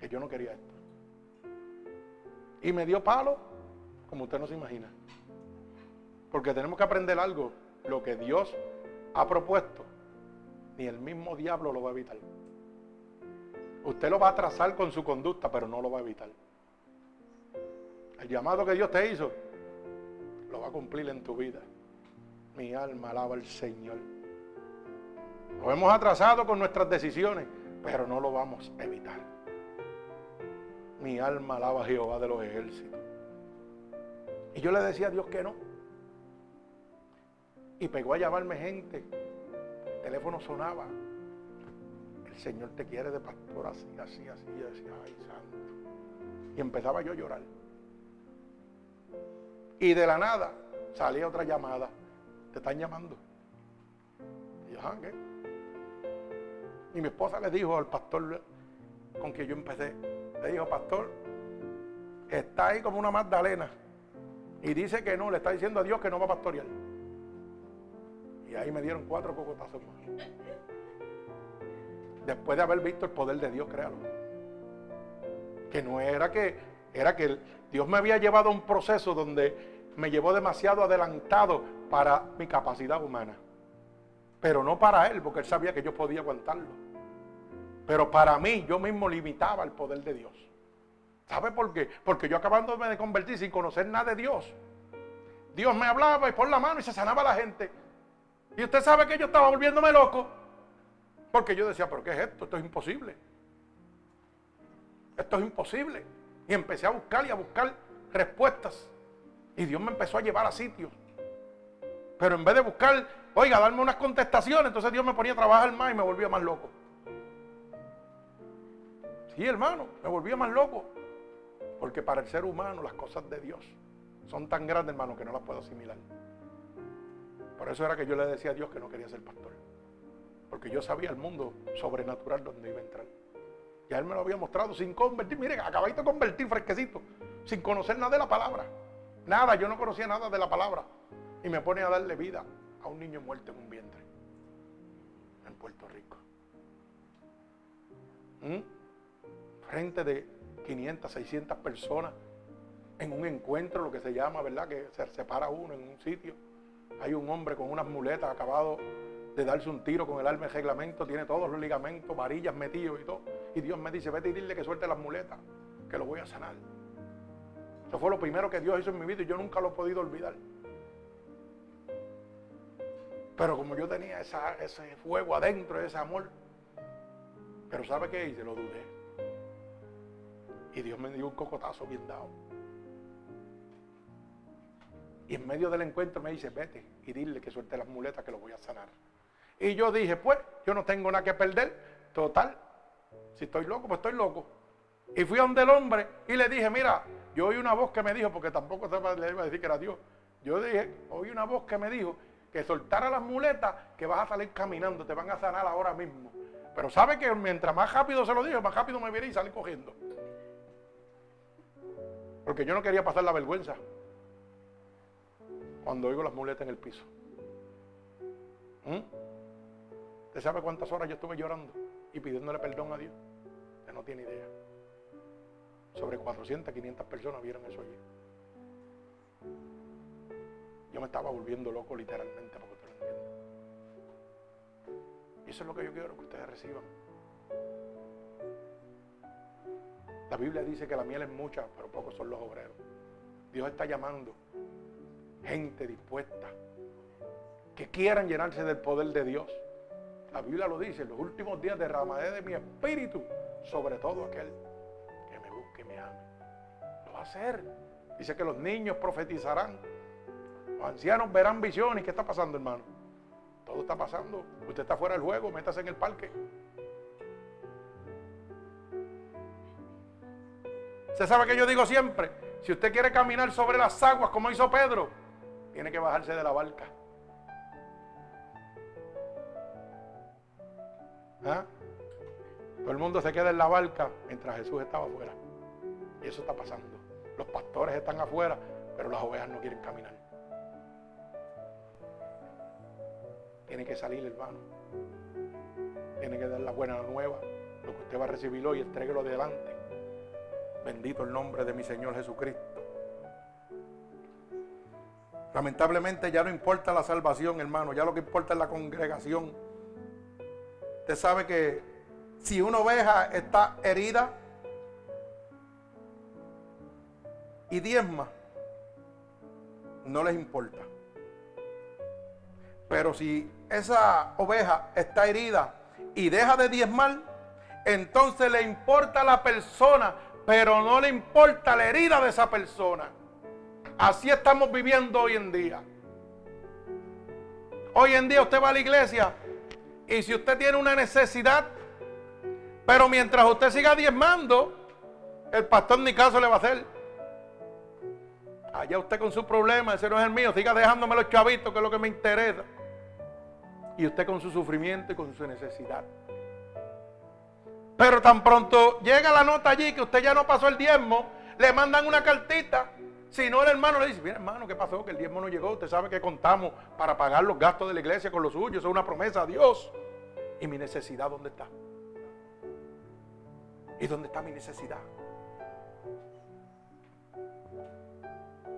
que yo no quería esto. Y me dio palo, como usted no se imagina. Porque tenemos que aprender algo. Lo que Dios ha propuesto, ni el mismo diablo lo va a evitar. Usted lo va a trazar con su conducta, pero no lo va a evitar. El llamado que Dios te hizo, lo va a cumplir en tu vida. Mi alma alaba al Señor. Lo hemos atrasado con nuestras decisiones, pero no lo vamos a evitar. Mi alma alaba a Jehová de los ejércitos. Y yo le decía a Dios que no. Y pegó a llamarme gente. El teléfono sonaba. El Señor te quiere de pastor así, así, así. Y decía, ay, santo. Y empezaba yo a llorar. Y de la nada salía otra llamada. Te están llamando. Y yo, ah, ¿qué? Y mi esposa le dijo al pastor con quien yo empecé, le dijo, pastor, está ahí como una Magdalena. Y dice que no, le está diciendo a Dios que no va a pastorear. Y ahí me dieron cuatro cocotazos más. Después de haber visto el poder de Dios, créalo. Que no era que, era que Dios me había llevado a un proceso donde me llevó demasiado adelantado para mi capacidad humana. Pero no para Él, porque Él sabía que yo podía aguantarlo. Pero para mí yo mismo limitaba el poder de Dios. ¿Sabe por qué? Porque yo acabándome de convertir sin conocer nada de Dios. Dios me hablaba y por la mano y se sanaba la gente. Y usted sabe que yo estaba volviéndome loco. Porque yo decía, ¿pero qué es esto? Esto es imposible. Esto es imposible. Y empecé a buscar y a buscar respuestas. Y Dios me empezó a llevar a sitios. Pero en vez de buscar, oiga, darme unas contestaciones, entonces Dios me ponía a trabajar más y me volvía más loco. Sí, hermano, me volvía más loco. Porque para el ser humano las cosas de Dios son tan grandes, hermano, que no las puedo asimilar. Por eso era que yo le decía a Dios que no quería ser pastor. Porque yo sabía el mundo sobrenatural donde iba a entrar. Ya Él me lo había mostrado sin convertir. Miren, acabáis de convertir fresquecito, sin conocer nada de la palabra. Nada, yo no conocía nada de la palabra. Y me pone a darle vida a un niño muerto en un vientre. En Puerto Rico. ¿Mm? Frente de 500, 600 personas en un encuentro, lo que se llama, ¿verdad? Que se separa uno en un sitio. Hay un hombre con unas muletas acabado de darse un tiro con el arma de reglamento, tiene todos los ligamentos, varillas metidos y todo. Y Dios me dice, vete y dile que suelte las muletas, que lo voy a sanar. Eso fue lo primero que Dios hizo en mi vida y yo nunca lo he podido olvidar. Pero como yo tenía ese fuego adentro, ese amor, pero ¿sabe qué hice? Lo dudé. Y Dios me dio un cocotazo bien dado. Y en medio del encuentro me dice, vete y dile que suelte las muletas que lo voy a sanar. Y yo dije, pues, yo no tengo nada que perder. Total, si estoy loco, pues estoy loco. Y fui a donde el hombre y le dije, mira, yo oí una voz que me dijo, porque tampoco le iba a decir que era Dios. Yo dije, oí una voz que me dijo que soltara las muletas, que vas a salir caminando, te van a sanar ahora mismo. Pero sabe que mientras más rápido se lo dije, más rápido me viene y salí cogiendo. Porque yo no quería pasar la vergüenza cuando oigo las muletas en el piso. ¿Mm? ¿Usted sabe cuántas horas yo estuve llorando y pidiéndole perdón a Dios? Usted no tiene idea. Sobre 400, 500 personas vieron eso allí. Yo me estaba volviendo loco literalmente, porque usted lo entiende. Y eso es lo que yo quiero que ustedes reciban. La Biblia dice que la miel es mucha, pero pocos son los obreros. Dios está llamando gente dispuesta que quieran llenarse del poder de Dios. La Biblia lo dice, en los últimos días derramaré de mi espíritu sobre todo aquel que me busque y me ame. Lo va a hacer. Dice que los niños profetizarán, los ancianos verán visiones. ¿Qué está pasando, hermano? Todo está pasando. Usted está fuera del juego, métase en el parque. Usted sabe que yo digo siempre, si usted quiere caminar sobre las aguas como hizo Pedro, tiene que bajarse de la barca. ¿Ah? Todo el mundo se queda en la barca mientras Jesús estaba afuera. Y eso está pasando. Los pastores están afuera, pero las ovejas no quieren caminar. Tiene que salir, hermano. Tiene que dar la buena nueva. Lo que usted va a recibir hoy, entréguelo adelante. Bendito el nombre de mi Señor Jesucristo. Lamentablemente ya no importa la salvación, hermano. Ya lo que importa es la congregación. Usted sabe que si una oveja está herida y diezma, no les importa. Pero si esa oveja está herida y deja de diezmar, entonces le importa a la persona pero no le importa la herida de esa persona. Así estamos viviendo hoy en día. Hoy en día usted va a la iglesia y si usted tiene una necesidad, pero mientras usted siga diezmando, el pastor ni caso le va a hacer. Allá usted con su problema, ese no es el mío, siga dejándome los chavitos, que es lo que me interesa. Y usted con su sufrimiento y con su necesidad. Pero tan pronto llega la nota allí que usted ya no pasó el diezmo, le mandan una cartita. Si no, el hermano le dice, mira hermano, ¿qué pasó? Que el diezmo no llegó. Usted sabe que contamos para pagar los gastos de la iglesia con los suyos. Eso es una promesa a Dios. ¿Y mi necesidad dónde está? ¿Y dónde está mi necesidad?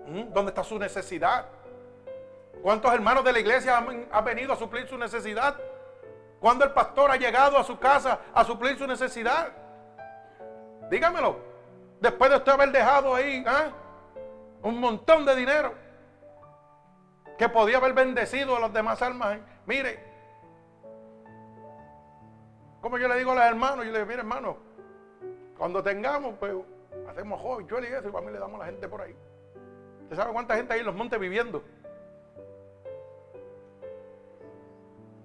¿Mm? ¿Dónde está su necesidad? ¿Cuántos hermanos de la iglesia han, han venido a suplir su necesidad? Cuando el pastor ha llegado a su casa a suplir su necesidad. Dígamelo. Después de usted haber dejado ahí ¿ah? un montón de dinero que podía haber bendecido a las demás almas. ¿eh? Mire, como yo le digo a los hermanos, yo le digo, mire hermano, cuando tengamos, pues hacemos joven, yo y eso, y para mí le damos a la gente por ahí. ¿Usted sabe cuánta gente hay en los montes viviendo?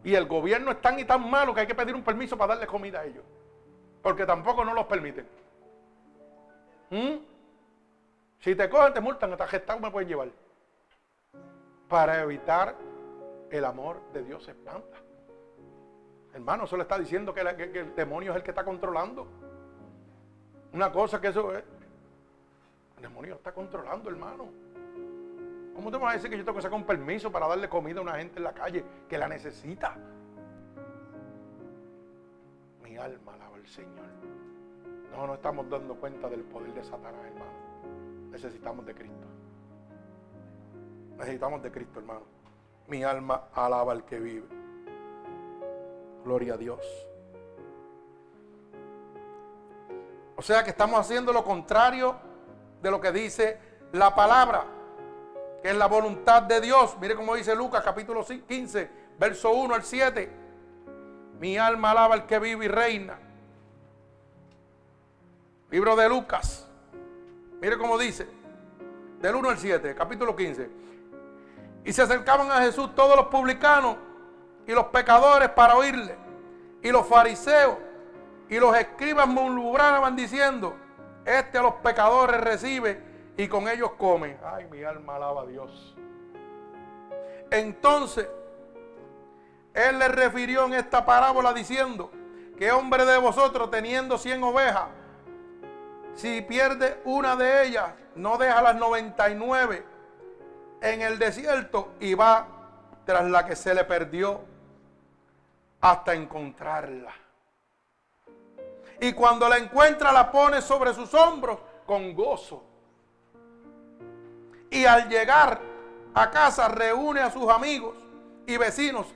Y el gobierno es tan y tan malo que hay que pedir un permiso para darle comida a ellos. Porque tampoco no los permiten. ¿Mm? Si te cogen, te multan, hasta gestado me pueden llevar. Para evitar el amor de Dios se espanta. Hermano, eso le está diciendo que, que, el demonio es el que está controlando. Una cosa que eso es. El demonio está controlando, hermano. ¿Cómo te vas a decir que yo tengo que sacar un permiso para darle comida a una gente en la calle que la necesita? Mi alma alaba al Señor. No, no estamos dando cuenta del poder de Satanás, hermano. Necesitamos de Cristo. Necesitamos de Cristo, hermano. Mi alma alaba al que vive. Gloria a Dios. O sea que estamos haciendo lo contrario de lo que dice la palabra que es la voluntad de Dios. Mire cómo dice Lucas capítulo 15, verso 1 al 7. Mi alma alaba al que vive y reina. Libro de Lucas. Mire cómo dice. Del 1 al 7, capítulo 15. Y se acercaban a Jesús todos los publicanos y los pecadores para oírle. Y los fariseos y los escribas murmuraban diciendo, este a los pecadores recibe y con ellos come. Ay, mi alma alaba a Dios. Entonces, él le refirió en esta parábola diciendo, que hombre de vosotros teniendo cien ovejas Si pierde una de ellas, no deja las 99 en el desierto y va tras la que se le perdió hasta encontrarla. Y cuando la encuentra la pone sobre sus hombros con gozo. Y al llegar a casa reúne a sus amigos y vecinos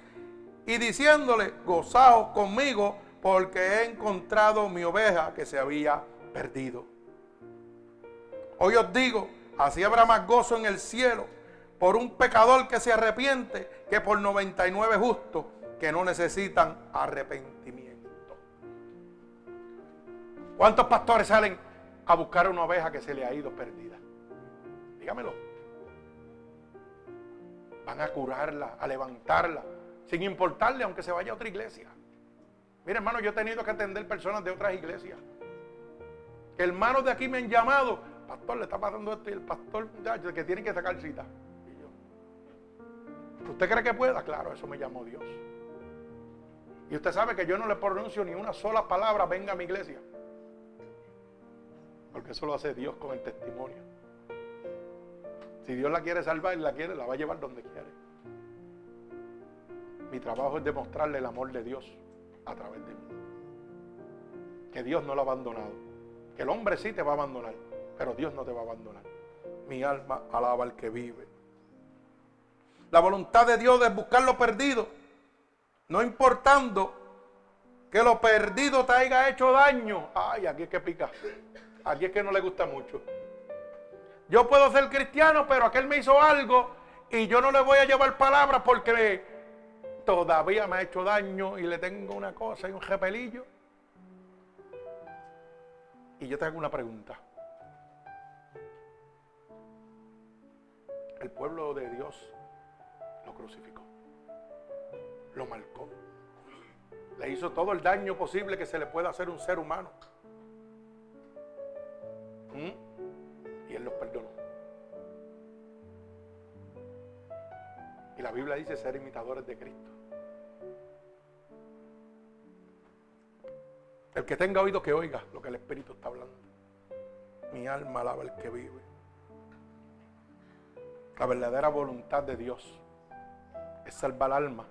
y diciéndole, gozaos conmigo porque he encontrado mi oveja que se había perdido. Hoy os digo, así habrá más gozo en el cielo por un pecador que se arrepiente que por 99 justos que no necesitan arrepentimiento. ¿Cuántos pastores salen a buscar una oveja que se le ha ido perdida? Dígamelo. Van a curarla, a levantarla, sin importarle aunque se vaya a otra iglesia. Mira, hermano, yo he tenido que atender personas de otras iglesias. Hermanos de aquí me han llamado, pastor, le está pasando esto y el pastor, muchacho, que tiene que sacar cita. ¿Usted cree que pueda? Claro, eso me llamó Dios. Y usted sabe que yo no le pronuncio ni una sola palabra, venga a mi iglesia. Porque eso lo hace Dios con el testimonio. Si Dios la quiere salvar la quiere, la va a llevar donde quiere. Mi trabajo es demostrarle el amor de Dios a través de mí. Que Dios no lo ha abandonado. Que el hombre sí te va a abandonar, pero Dios no te va a abandonar. Mi alma alaba al que vive. La voluntad de Dios es buscar lo perdido. No importando que lo perdido te haya hecho daño. Ay, aquí es que pica. Aquí es que no le gusta mucho. Yo puedo ser cristiano, pero aquel me hizo algo y yo no le voy a llevar palabras porque todavía me ha hecho daño y le tengo una cosa y un repelillo. Y yo te hago una pregunta. El pueblo de Dios lo crucificó. Lo marcó. Le hizo todo el daño posible que se le pueda hacer a un ser humano. ¿Mm? Los perdonó. Y la Biblia dice ser imitadores de Cristo. El que tenga oído que oiga lo que el Espíritu está hablando. Mi alma alaba al que vive. La verdadera voluntad de Dios es salvar alma,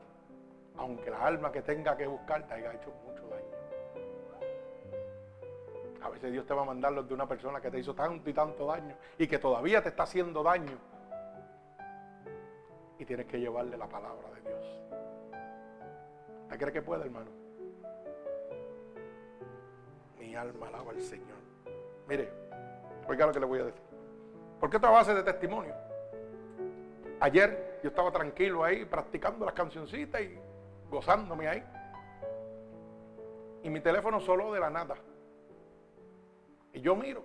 aunque la alma que tenga que buscar te haya hecho mucho daño. A veces Dios te va a mandar los de una persona que te hizo tanto y tanto daño y que todavía te está haciendo daño. Y tienes que llevarle la palabra de Dios. ¿Usted cree que puede, hermano? Mi alma alaba al Señor. Mire, oiga lo que le voy a decir. ¿Por qué esta base de testimonio? Ayer yo estaba tranquilo ahí practicando las cancioncitas y gozándome ahí. Y mi teléfono solo de la nada. Y yo miro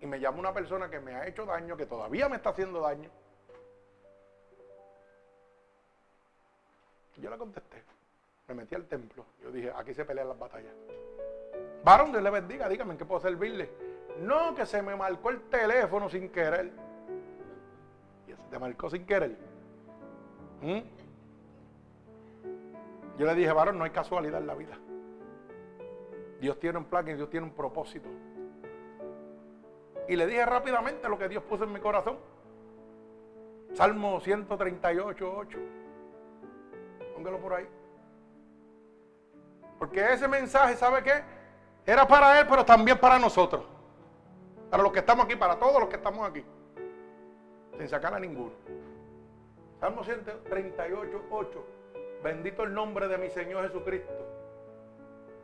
y me llama una persona que me ha hecho daño, que todavía me está haciendo daño. yo le contesté. Me metí al templo. Yo dije, aquí se pelean las batallas. Varón, Dios le bendiga, dígame en qué puedo servirle. No, que se me marcó el teléfono sin querer. Y se te marcó sin querer. ¿Mm? Yo le dije, varón, no hay casualidad en la vida. Dios tiene un plan y Dios tiene un propósito. Y le dije rápidamente lo que Dios puso en mi corazón. Salmo 138, 8. Póngalo por ahí. Porque ese mensaje, ¿sabe qué? Era para él, pero también para nosotros. Para los que estamos aquí, para todos los que estamos aquí. Sin sacar a ninguno. Salmo 138, 8. Bendito el nombre de mi Señor Jesucristo.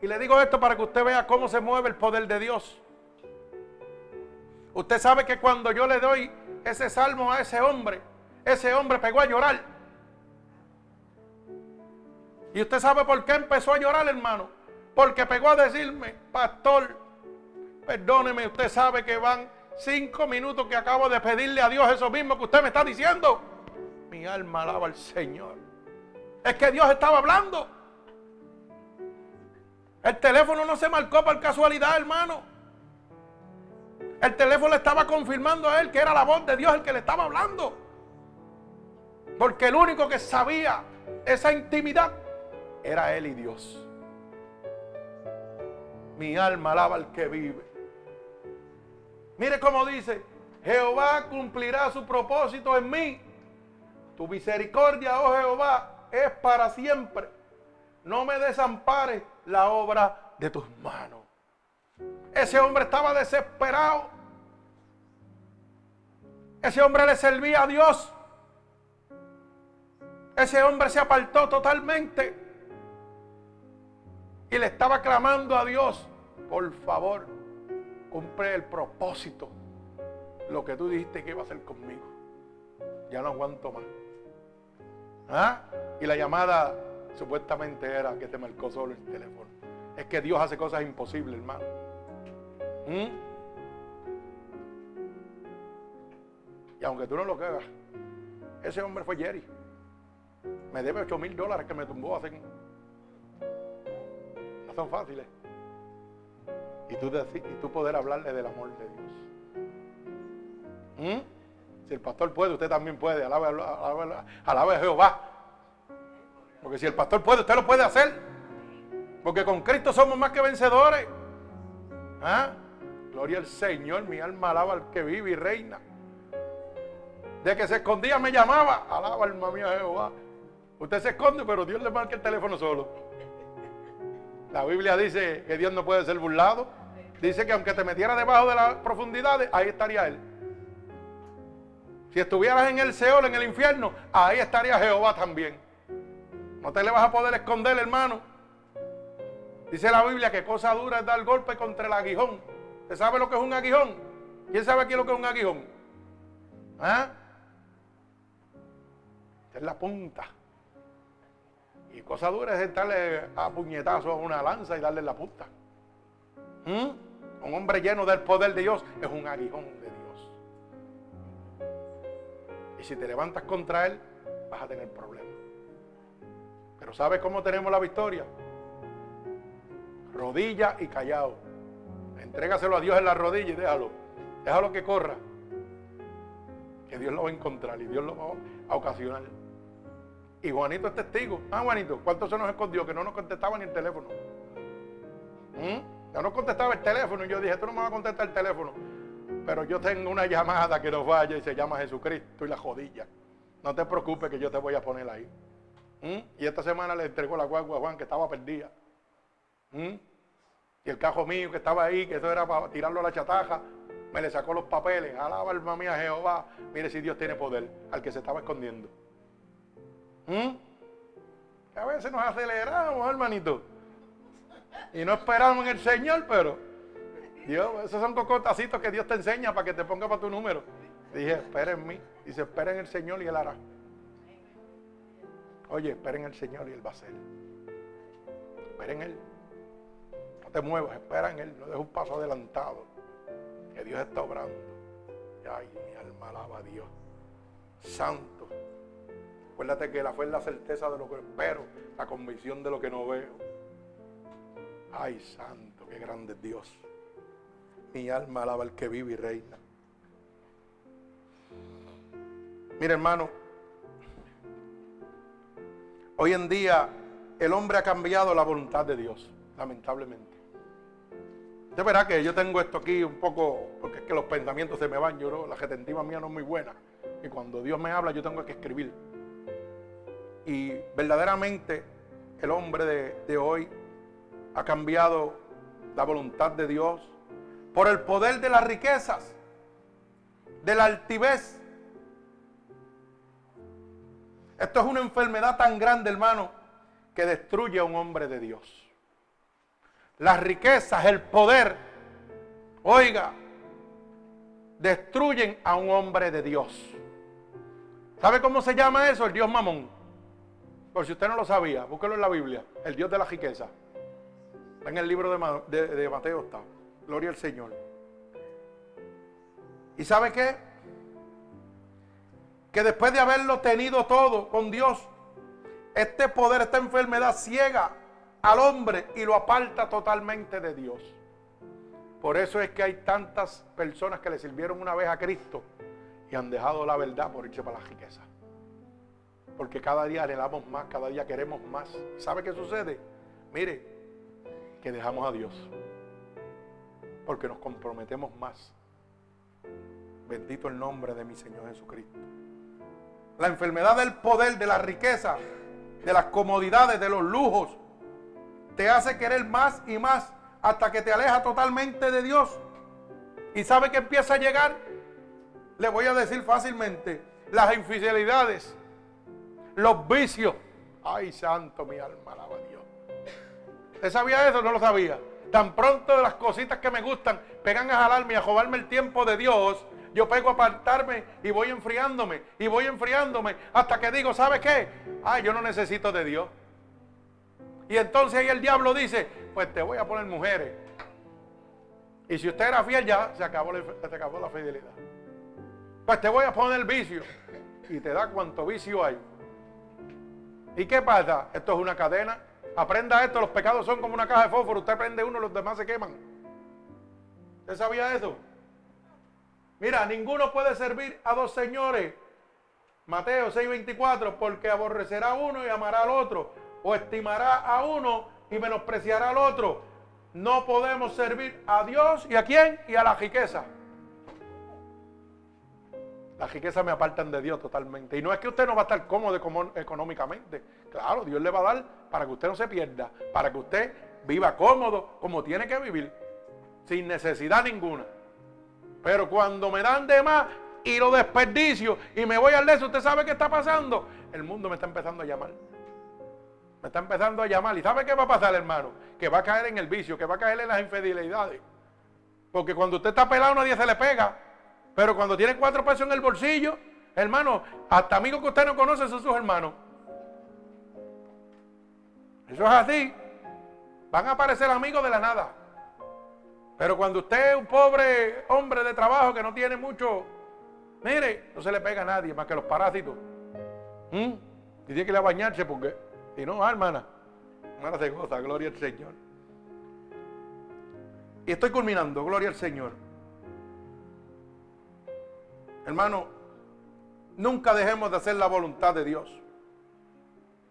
Y le digo esto para que usted vea cómo se mueve el poder de Dios. Usted sabe que cuando yo le doy ese salmo a ese hombre, ese hombre pegó a llorar. Y usted sabe por qué empezó a llorar, hermano. Porque pegó a decirme, pastor, perdóneme, usted sabe que van cinco minutos que acabo de pedirle a Dios eso mismo que usted me está diciendo. Mi alma alaba al Señor. Es que Dios estaba hablando. El teléfono no se marcó por casualidad, hermano. El teléfono le estaba confirmando a él que era la voz de Dios el que le estaba hablando. Porque el único que sabía esa intimidad era él y Dios. Mi alma alaba al que vive. Mire cómo dice, Jehová cumplirá su propósito en mí. Tu misericordia, oh Jehová, es para siempre. No me desampares la obra de tus manos. Ese hombre estaba desesperado. Ese hombre le servía a Dios. Ese hombre se apartó totalmente. Y le estaba clamando a Dios, por favor, cumple el propósito. Lo que tú dijiste que iba a hacer conmigo. Ya no aguanto más. ¿Ah? Y la llamada supuestamente era que te marcó solo el teléfono. Es que Dios hace cosas imposibles, hermano. ¿Mm? Y aunque tú no lo creas, ese hombre fue Jerry. Me debe 8 mil dólares que me tumbó hace. No son fáciles. Y tú, y tú poder hablarle del amor de Dios. ¿Mm? Si el pastor puede, usted también puede. Alabe, alabe a Jehová. Porque si el pastor puede, usted lo puede hacer. Porque con Cristo somos más que vencedores. ¿Ah? Gloria al Señor, mi alma alaba al que vive y reina. De que se escondía me llamaba. Alaba alma mía Jehová. Usted se esconde, pero Dios le marca el teléfono solo. La Biblia dice que Dios no puede ser burlado. Dice que aunque te metiera debajo de las profundidades, ahí estaría Él. Si estuvieras en el Seol, en el infierno, ahí estaría Jehová también. No te le vas a poder esconder, hermano. Dice la Biblia que cosa dura es dar golpe contra el aguijón. ¿Usted sabe lo que es un aguijón? ¿Quién sabe aquí lo que es un aguijón? ¿Ah? es la punta. Y cosa dura es darle a puñetazo a una lanza y darle la punta. ¿Mm? Un hombre lleno del poder de Dios es un aguijón de Dios. Y si te levantas contra él, vas a tener problemas. Pero ¿sabes cómo tenemos la victoria? Rodilla y callado. Entrégaselo a Dios en la rodilla y déjalo. Déjalo que corra. Que Dios lo va a encontrar y Dios lo va a ocasionar. Y Juanito es testigo. Ah, Juanito, ¿cuánto se nos escondió? Que no nos contestaba ni el teléfono. ¿Mm? Ya no contestaba el teléfono. Y yo dije, tú no me vas a contestar el teléfono. Pero yo tengo una llamada que nos vaya y se llama Jesucristo y la jodilla. No te preocupes que yo te voy a poner ahí. ¿Mm? Y esta semana le entregó la guagua a Juan que estaba perdida. ¿Mm? Y el cajo mío que estaba ahí, que eso era para tirarlo a la chataja, me le sacó los papeles. Alaba alma mía Jehová. Mire si Dios tiene poder al que se estaba escondiendo. ¿Mm? A veces nos aceleramos, hermanito. Y no esperamos en el Señor, pero Dios, esos son cocotacitos que Dios te enseña para que te ponga para tu número. Dije, espera en mí. Dice, espera en el Señor y Él hará. Oye, espera en el Señor y Él va a hacer. Espera en Él. Te muevas, espera en Él. No dejes un paso adelantado. Que Dios está obrando. Ay, mi alma alaba a Dios. Santo. Acuérdate que la fe es la certeza de lo que espero, la convicción de lo que no veo. Ay, santo, qué grande Dios. Mi alma alaba al que vive y reina. Mira, hermano, hoy en día el hombre ha cambiado la voluntad de Dios, lamentablemente. De verdad que yo tengo esto aquí un poco, porque es que los pensamientos se me van, yo no, la retentiva mía no es muy buena. Y cuando Dios me habla, yo tengo que escribir. Y verdaderamente el hombre de, hoy ha cambiado la voluntad de Dios por el poder de las riquezas, de la altivez. Esto es una enfermedad tan grande, hermano, que destruye a un hombre de Dios. Las riquezas, el poder, oiga, destruyen a un hombre de Dios. ¿Sabe cómo se llama eso? El Dios mamón. Por si usted no lo sabía, búsquelo en la Biblia. El Dios de la riqueza. En el libro de, Mateo está. Gloria al Señor. ¿Y sabe qué? Que después de haberlo tenido todo con Dios, este poder, esta enfermedad ciega al hombre y lo aparta totalmente de Dios. Por eso es que hay tantas personas que le sirvieron una vez a Cristo y han dejado la verdad por irse para la riqueza. Porque cada día anhelamos más, cada día queremos más. ¿Sabe qué sucede? Mire, que dejamos a Dios. Porque nos comprometemos más Bendito el nombre de mi Señor Jesucristo. La enfermedad del poder, de la riqueza, de las comodidades, de los lujos, te hace querer más y más hasta que te aleja totalmente de Dios. ¿Y sabe que empieza a llegar? Le voy a decir fácilmente, las infidelidades, los vicios. Ay, santo, mi alma, alaba Dios. ¿Usted sabía eso? No lo sabía. Tan pronto de las cositas que me gustan pegan a jalarme y a jobarme el tiempo de Dios, yo pego a apartarme y voy enfriándome y voy enfriándome hasta que digo, ¿sabe qué? Ay, yo no necesito de Dios. Y entonces ahí el diablo dice, pues te voy a poner mujeres. Y si usted era fiel ya, se acabó, se la fidelidad. Pues te voy a poner vicio. Y te da cuánto vicio hay. ¿Y qué pasa? Esto es una cadena. Aprenda esto, los pecados son como una caja de fósforo. Usted prende uno, los demás se queman. ¿Usted sabía eso? Mira, ninguno puede servir a dos señores. Mateo 6:24, porque aborrecerá uno y amará al otro, o estimará a uno y menospreciará al otro. No podemos servir a Dios y a quién y a la riqueza. La riqueza me apartan de Dios totalmente. Y no es que usted no va a estar cómodo económicamente. Claro, Dios le va a dar para que usted no se pierda, para que usted viva cómodo como tiene que vivir, sin necesidad ninguna. Pero cuando me dan de más y lo desperdicio y me voy al eso, ¿usted sabe qué está pasando? El mundo me está empezando a llamar. Está empezando a llamar. ¿Y sabe qué va a pasar, hermano? Que va a caer en el vicio, que va a caer en las infidelidades. Porque cuando usted está pelado nadie se le pega. Pero cuando tiene cuatro pesos en el bolsillo, hermano, hasta amigos que usted no conoce son sus hermanos. Eso es así. Van a aparecer amigos de la nada. Pero cuando usted es un pobre hombre de trabajo que no tiene mucho, mire, no se le pega a nadie más que los parásitos. ¿Mm? Y tiene que ir a bañarse porque, si no, ah, hermana, hermana se goza, gloria al Señor. Y estoy culminando, gloria al Señor. Hermano, nunca dejemos de hacer la voluntad de Dios.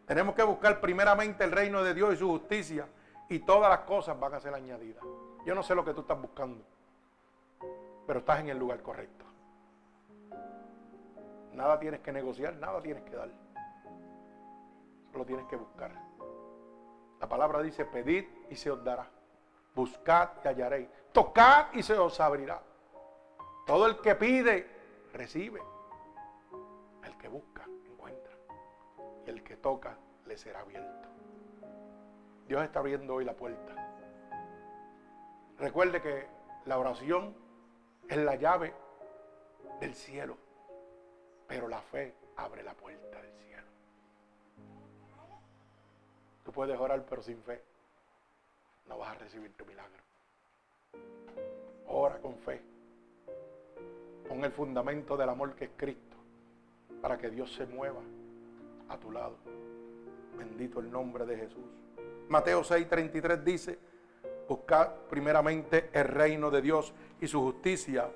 Tenemos que buscar primeramente el reino de Dios y su justicia y todas las cosas van a ser añadidas. Yo no sé lo que tú estás buscando, pero estás en el lugar correcto. Nada tienes que negociar, nada tienes que dar. Solo tienes que buscar. La palabra dice, pedid y se os dará. Buscad y hallaréis. Tocad y se os abrirá. Todo el que pide, recibe. El que busca, encuentra. Y el que toca, le será abierto. Dios está abriendo hoy la puerta. Recuerde que la oración es la llave del cielo, pero la fe abre la puerta del cielo. Tú puedes orar, pero sin fe no vas a recibir tu milagro. Ora con fe. Pon el fundamento del amor que es Cristo para que Dios se mueva a tu lado. Bendito el nombre de Jesús. Mateo 6:33 dice, buscad primeramente el reino de Dios y su justicia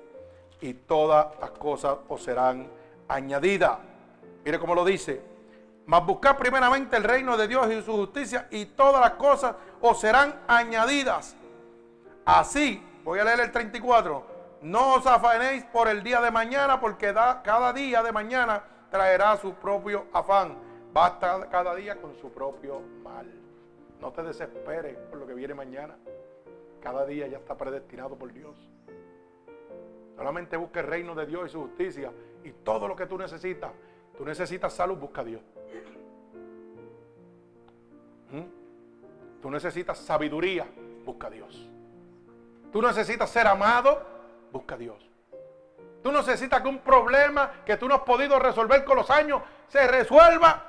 y todas las cosas os serán añadidas. Mire cómo lo dice. Mas buscad primeramente el reino de Dios y su justicia y todas las cosas os serán añadidas. Así, voy a leer el 34 no os afanéis por el día de mañana, porque cada día de mañana traerá su propio afán. Basta cada día con su propio mal. No te desesperes por lo que viene mañana. Cada día ya está predestinado por Dios. Solamente busca el reino de Dios y su justicia y todo lo que tú necesitas. Tú necesitas salud, busca a Dios. Tú necesitas sabiduría, busca a Dios. Tú necesitas ser amado, busca a Dios. Tú necesitas que un problema que tú no has podido resolver con los años se resuelva.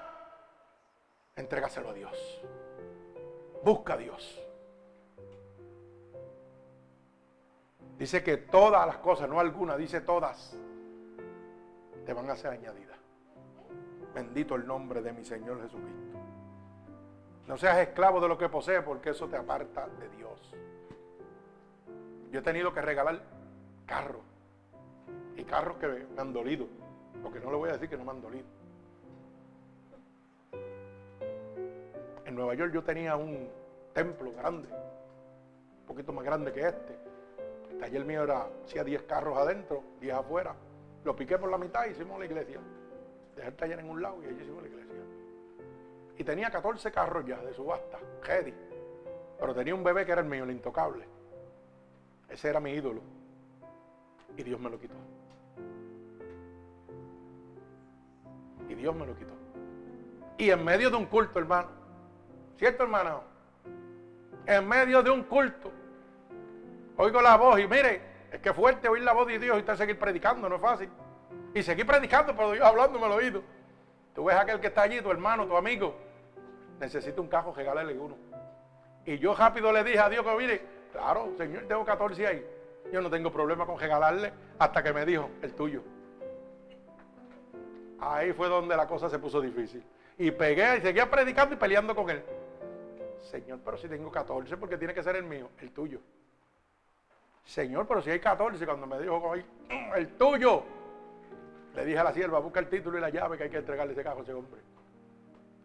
Entrégaselo a Dios. Busca a Dios. Dice que todas las cosas, no algunas, dice todas, te van a ser añadidas. Bendito el nombre de mi Señor Jesucristo. No seas esclavo de lo que posee porque eso te aparta de Dios. Yo he tenido que regalar carros. Y carros que me han dolido. Porque no le voy a decir que no me han dolido. En Nueva York yo tenía un templo grande. Un poquito más grande que este taller mío era, hacía 10 carros adentro, 10 afuera. Lo piqué por la mitad y hicimos la iglesia. Dejé el taller en un lado y allí hicimos la iglesia. Y tenía 14 carros ya de subasta, ready. Pero tenía un bebé que era el mío, el intocable. Ese era mi ídolo. Y Dios me lo quitó. Y Dios me lo quitó. Y en medio de un culto, hermano. ¿Cierto, hermano? En medio de un culto. Oigo la voz y mire, es que fuerte oír la voz de Dios y usted seguir predicando, no es fácil. Y seguir predicando, pero Dios hablándome al oído. Tú ves aquel que está allí, tu hermano, tu amigo. Necesita un cajo, regálale uno. Y yo rápido le dije a Dios que mire, claro, Señor, tengo 14 ahí. Yo no tengo problema con regalarle hasta que me dijo, el tuyo. Ahí fue donde la cosa se puso difícil. Y pegué y seguía predicando y peleando con él. Señor, pero si tengo 14, porque tiene que ser el mío, el tuyo. Señor, pero si hay 14, cuando me dijo, mm, el tuyo. Le dije a la sierva, busca el título y la llave que hay que entregarle ese cajo a ese hombre.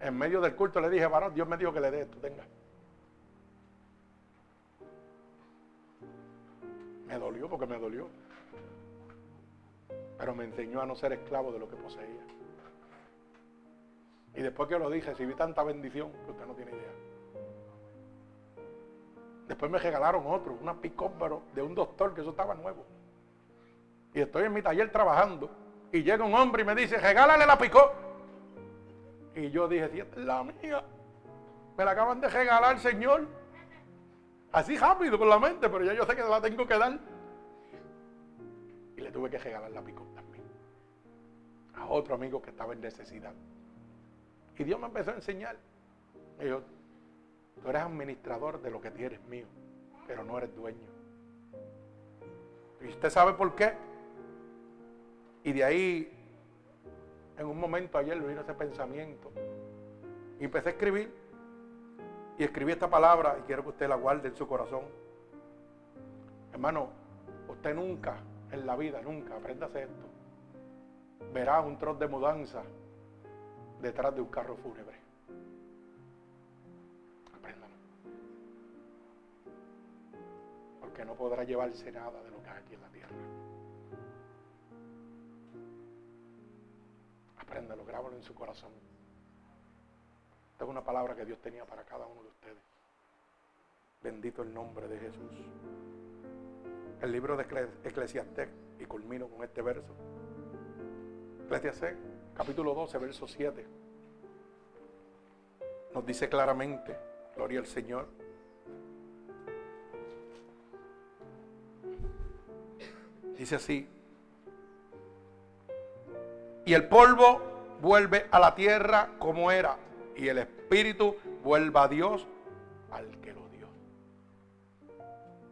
En medio del culto le dije, varón, Dios me dijo que le dé esto, tenga. Me dolió porque me dolió. Pero me enseñó a no ser esclavo de lo que poseía. Y después que lo dije, recibí tanta bendición que usted no tiene idea. Después me regalaron otro, una pick de un doctor, que eso estaba nuevo. Y estoy en mi taller trabajando. Y llega un hombre y me dice, regálale la picó. Y yo dije, si esta es la mía. Me la acaban de regalar, Señor. Así rápido por la mente, pero ya yo sé que la tengo que dar. Y le tuve que regalar la picó también. A otro amigo que estaba en necesidad. Y Dios me empezó a enseñar. Me dijo, tú eres administrador de lo que tienes mío, pero no eres dueño. ¿Y usted sabe por qué? Y de ahí, en un momento ayer me vino ese pensamiento. Y empecé a escribir. Y escribí esta palabra y quiero que usted la guarde en su corazón. Hermano, usted nunca en la vida, nunca, apréndase esto, verá un trozo de mudanza detrás de un carro fúnebre. Apréndalo. Porque no podrá llevarse nada de lo que hay aquí en la tierra. Apréndalo, grábalo en su corazón. Esta es una palabra que Dios tenía para cada uno de ustedes. Bendito el nombre de Jesús. El libro de Eclesiastés, y culmino con este verso. Eclesiastés capítulo 12, verso 7, nos dice claramente, gloria al Señor, dice así, y el polvo vuelve a la tierra como era, y el espíritu vuelve a Dios al que lo dio.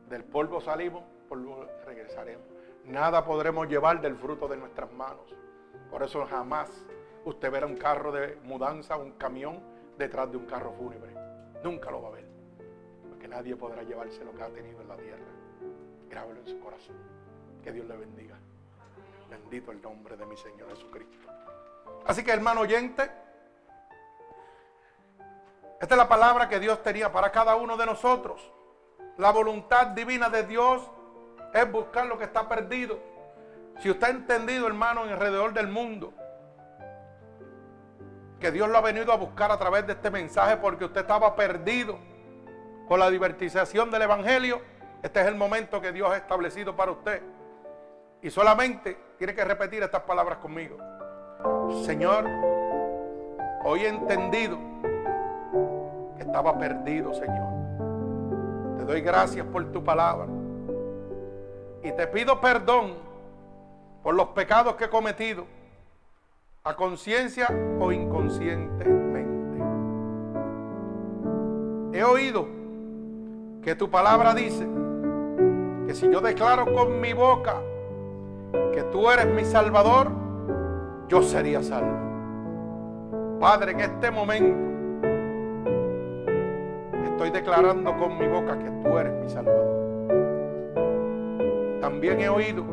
Del polvo salimos, polvo regresaremos. Nada podremos llevar del fruto de nuestras manos. Por eso jamás usted verá un carro de mudanza, un camión detrás de un carro fúnebre. Nunca lo va a ver. Porque nadie podrá llevarse lo que ha tenido en la tierra. Grábelo en su corazón. Que Dios le bendiga. Bendito el nombre de mi Señor Jesucristo. Así que hermano oyente, esta es la palabra que Dios tenía para cada uno de nosotros. La voluntad divina de Dios es buscar lo que está perdido. Si usted ha entendido, hermano, alrededor del mundo, que Dios lo ha venido a buscar a través de este mensaje porque usted estaba perdido por la divertización del Evangelio, este es el momento que Dios ha establecido para usted. Y solamente tiene que repetir estas palabras conmigo. Señor, hoy he entendido que estaba perdido, Señor. Te doy gracias por tu palabra. Y te pido perdón por los pecados que he cometido, a conciencia o inconscientemente. He oído que tu palabra dice que si yo declaro con mi boca que tú eres mi salvador, yo sería salvo. Padre, en este momento estoy declarando con mi boca que tú eres mi salvador. También he oído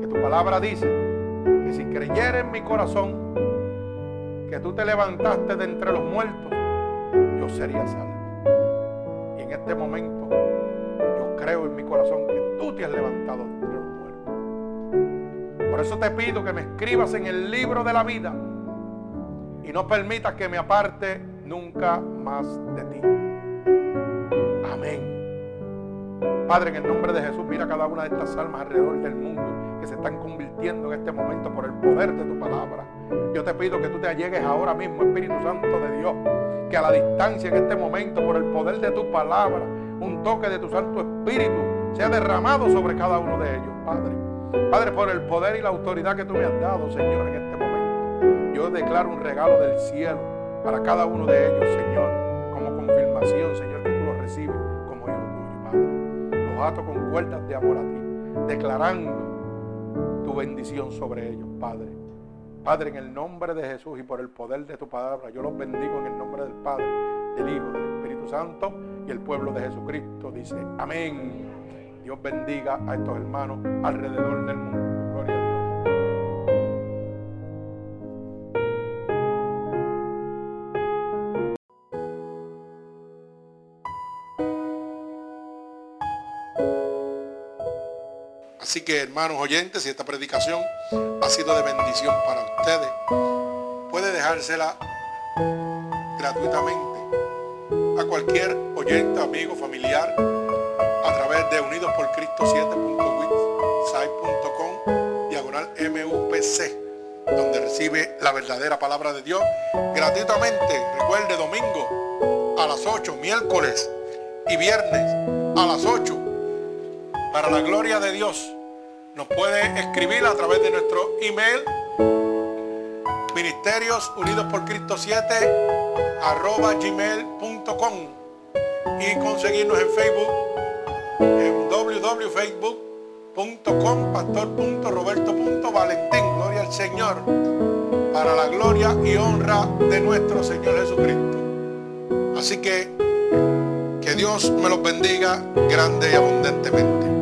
que tu palabra dice que si creyera en mi corazón que tú te levantaste de entre los muertos, yo sería salvo. Y en este momento yo creo en mi corazón que tú te has levantado muertos. Por eso te pido que me escribas en el libro de la vida y no permitas que me aparte nunca más de ti. Amén. Padre, en el nombre de Jesús, mira cada una de estas almas alrededor del mundo que se están convirtiendo en este momento por el poder de tu palabra. Yo te pido que tú te allegues ahora mismo, Espíritu Santo de Dios, que a la distancia en este momento, por el poder de tu palabra, un toque de tu Santo Espíritu sea derramado sobre cada uno de ellos, Padre. Padre, por el poder y la autoridad que tú me has dado, Señor, en este momento. Yo declaro un regalo del cielo para cada uno de ellos, Señor, como confirmación, Señor, que tú los recibes como hijo tuyo, Padre. Los ato con cuerdas de amor a ti, declarando tu bendición sobre ellos, Padre. Padre, en el nombre de Jesús y por el poder de tu palabra, yo los bendigo en el nombre del Padre, del Hijo, del Espíritu Santo y el pueblo de Jesucristo dice, amén. Dios bendiga a estos hermanos alrededor del mundo. Gloria a Dios. Así que hermanos oyentes, si esta predicación ha sido de bendición para ustedes, puede dejársela gratuitamente a cualquier oyente, amigo, familiar de unidos por Cristo 7.witsite.com diagonal MUPC donde recibe la verdadera palabra de Dios gratuitamente. Recuerde domingo a las 8, miércoles y viernes a las 8. Para la gloria de Dios, nos puede escribir a través de nuestro email Ministerios Unidos por Cristo 7 arroba gmail.com y conseguirnos en Facebook www.facebook.com pastor.roberto.valentín gloria al Señor para la gloria y honra de nuestro Señor Jesucristo. Así que que Dios me los bendiga grande y abundantemente